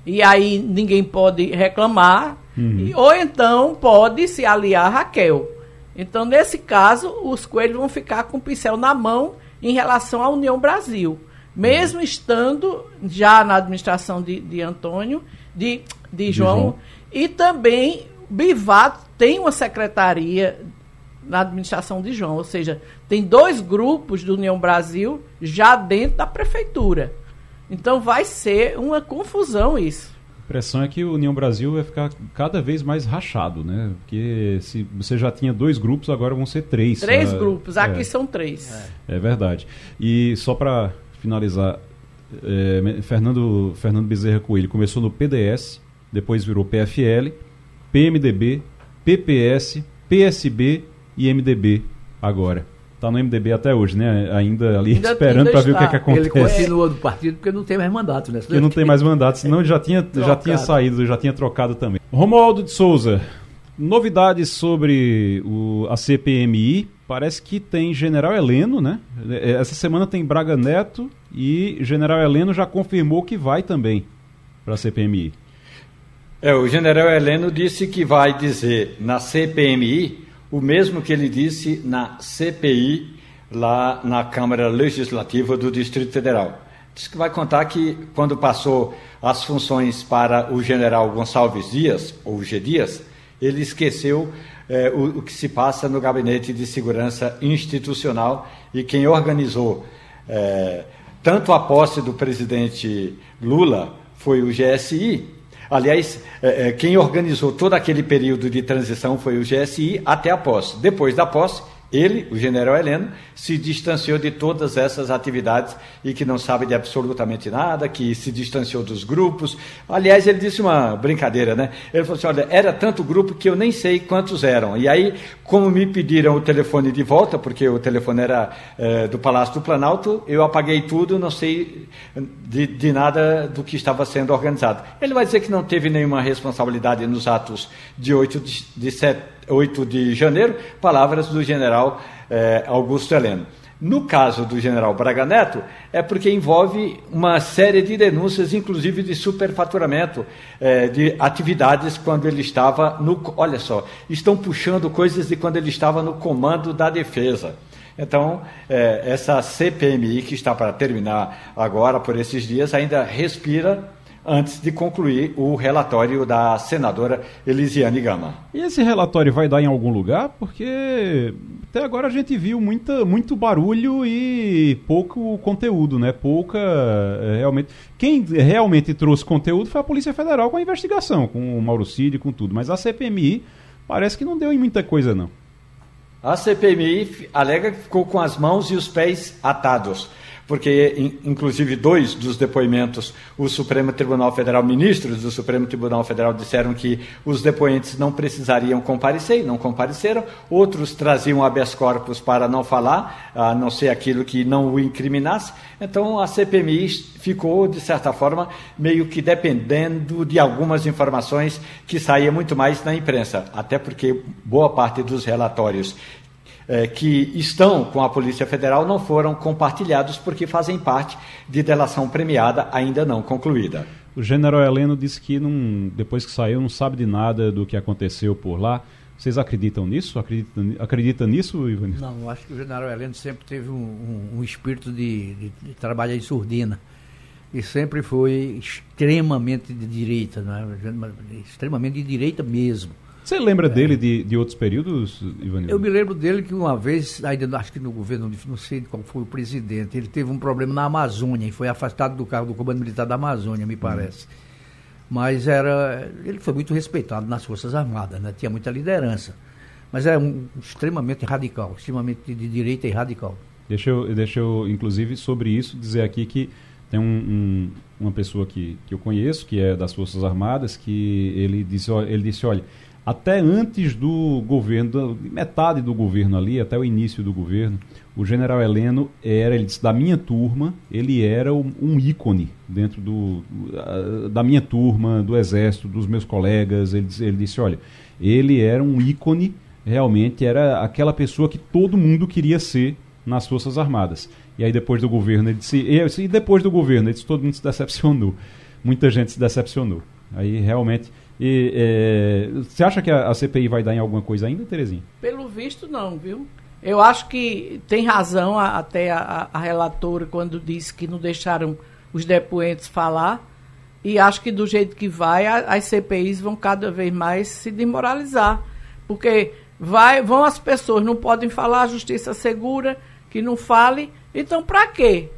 e aí ninguém pode reclamar, Uhum. Ou então pode se aliar a Raquel. Então, nesse caso, os coelhos vão ficar com o pincel na mão em relação à União Brasil. Mesmo uhum. estando já na administração de, de Antônio, de, de, de João, João, e também Bivato tem uma secretaria na administração de João, ou seja, tem dois grupos do União Brasil já dentro da prefeitura. Então vai ser uma confusão isso impressão é que o União Brasil vai ficar cada vez mais rachado, né? Porque se você já tinha dois grupos, agora vão ser três. Três grupos, aqui é, são três. É, é verdade. E só para finalizar, é, Fernando, Fernando Bezerra Coelho começou no PDS, depois virou PFL, PMDB, PPS, PSB e MDB agora. Está no MDB até hoje, né? Ainda ali ainda, esperando para ver o que, é que acontece. Ele continua do partido porque não tem mais mandato, né? Porque não tem mais mandato, senão já tinha, já tinha saído, já tinha trocado também. Romualdo de Souza, novidades sobre o, a CPMI. Parece que tem General Heleno, né? É, essa semana tem Braga Neto e General Heleno já confirmou que vai também para a CPMI. É, o General Heleno disse que vai dizer na CPMI o mesmo que ele disse na CPI, lá na Câmara Legislativa do Distrito Federal. Diz que vai contar que, quando passou as funções para o general Gonçalves Dias, ou G. Dias, ele esqueceu eh, o, o, que se passa no Gabinete de Segurança Institucional e quem organizou eh, tanto a posse do presidente Lula foi o GSI Aliás, é, é, quem organizou todo aquele período de transição foi o GSI até a posse. Depois da posse, ele, o general Heleno, se distanciou de todas essas atividades e que não sabe de absolutamente nada, que se distanciou dos grupos. Aliás, ele disse uma brincadeira, né? Ele falou assim: olha, era tanto grupo que eu nem sei quantos eram. E aí, como me pediram o telefone de volta, porque o telefone era é, do Palácio do Planalto, eu apaguei tudo, não sei de, de nada do que estava sendo organizado. Ele vai dizer que não teve nenhuma responsabilidade nos atos de 8 de, de 7 8 de janeiro, palavras do general eh, Augusto Heleno. No caso do general Braga Neto, é porque envolve uma série de denúncias, inclusive de superfaturamento eh, de atividades quando ele estava no. Olha só, estão puxando coisas de quando ele estava no comando da defesa. Então, eh, essa CPMI, que está para terminar agora por esses dias, ainda respira antes de concluir o relatório da senadora Elisiane Gama. E esse relatório vai dar em algum lugar? Porque até agora a gente viu muita, muito barulho e pouco conteúdo, né? Pouca é, realmente. Quem realmente trouxe conteúdo foi a Polícia Federal com a investigação, com o Mauro Cid, com tudo. Mas a CPMI parece que não deu em muita coisa, não. A CPMI alega que ficou com as mãos e os pés atados porque, inclusive, dois dos depoimentos, o Supremo Tribunal Federal, ministros do Supremo Tribunal Federal, disseram que os depoentes não precisariam comparecer e não compareceram. Outros traziam habeas corpus para não falar, a não ser aquilo que não o incriminasse. Então, a CPMI ficou, de certa forma, meio que dependendo de algumas informações que saíam muito mais na imprensa, até porque boa parte dos relatórios é, que estão com a Polícia Federal não foram compartilhados porque fazem parte de delação premiada ainda não concluída. O general Heleno disse que não, depois que saiu não sabe de nada do que aconteceu por lá. Vocês acreditam nisso? Acreditam, acredita nisso, Ivan? Não, acho que o general Heleno sempre teve um, um, um espírito de, de, de trabalhar em surdina e sempre foi extremamente de direita, é? extremamente de direita mesmo. Você lembra é. dele de, de outros períodos, Ivanildo? Eu me lembro dele que uma vez, ainda acho que no governo, não sei qual foi o presidente, ele teve um problema na Amazônia e foi afastado do cargo do Comando Militar da Amazônia, me parece. Hum. mas era ele foi muito respeitado nas Forças Armadas, né? tinha muita liderança. Mas era um, extremamente radical, extremamente de direita e radical. Deixa eu, deixa eu, inclusive, sobre isso, dizer aqui que tem um, um, uma pessoa que, que eu conheço, que é das Forças Armadas, que ele disse, ele disse olha, até antes do governo, metade do governo ali, até o início do governo, o general Heleno era, ele disse, da minha turma, ele era um ícone dentro do, da minha turma, do exército, dos meus colegas. Ele, ele disse, olha, ele era um ícone, realmente era aquela pessoa que todo mundo queria ser nas Forças Armadas. E aí depois do governo, ele disse, e depois do governo, ele disse, todo mundo se decepcionou. Muita gente se decepcionou. Aí realmente e, é, você acha que a, a, CPI vai dar em alguma coisa ainda, Terezinha? Pelo visto, não, viu? Eu acho que tem razão a, até a, a, relatora quando disse que não deixaram os depoentes falar. E acho que do jeito que vai, as CPIs vão cada vez mais se demoralizar. Porque vai, vão as pessoas, não podem falar, a justiça segura, que não fale. Então, para quê?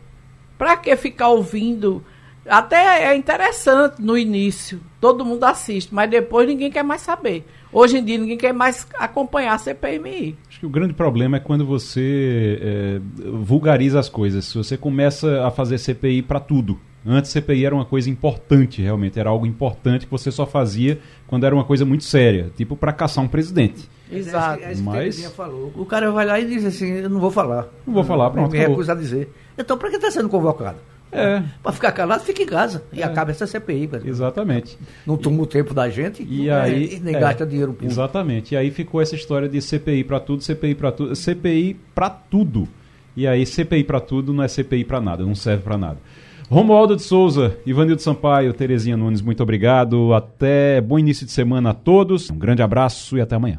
Para que ficar ouvindo até é interessante no início, todo mundo assiste, mas depois ninguém quer mais saber. Hoje em dia ninguém quer mais acompanhar a CPMI. Acho que o grande problema é quando você é, vulgariza as coisas. Se você começa a fazer CPI para tudo. Antes CPI era uma coisa importante, realmente. Era algo importante que você só fazia quando era uma coisa muito séria. Tipo para caçar um presidente. Exato. É, é Mas... falou. O cara vai lá e diz assim, eu não vou falar. Não vou falar, pronto. Me recusa a dizer. Então, para que está sendo convocado? É. Para ficar calado, fica em casa. E é. acaba essa CPI. Exatamente. Não toma o tempo da gente e aí, nem é, gasta dinheiro público. Exatamente. E aí ficou essa história de CPI para tudo, CPI para tudo, CPI para tudo. E aí CPI para tudo não é CPI para nada, não serve para nada. Romualdo de Souza, Ivanildo Sampaio, Terezinha Nunes, muito obrigado. Até bom início de semana a todos. Um grande abraço e até amanhã.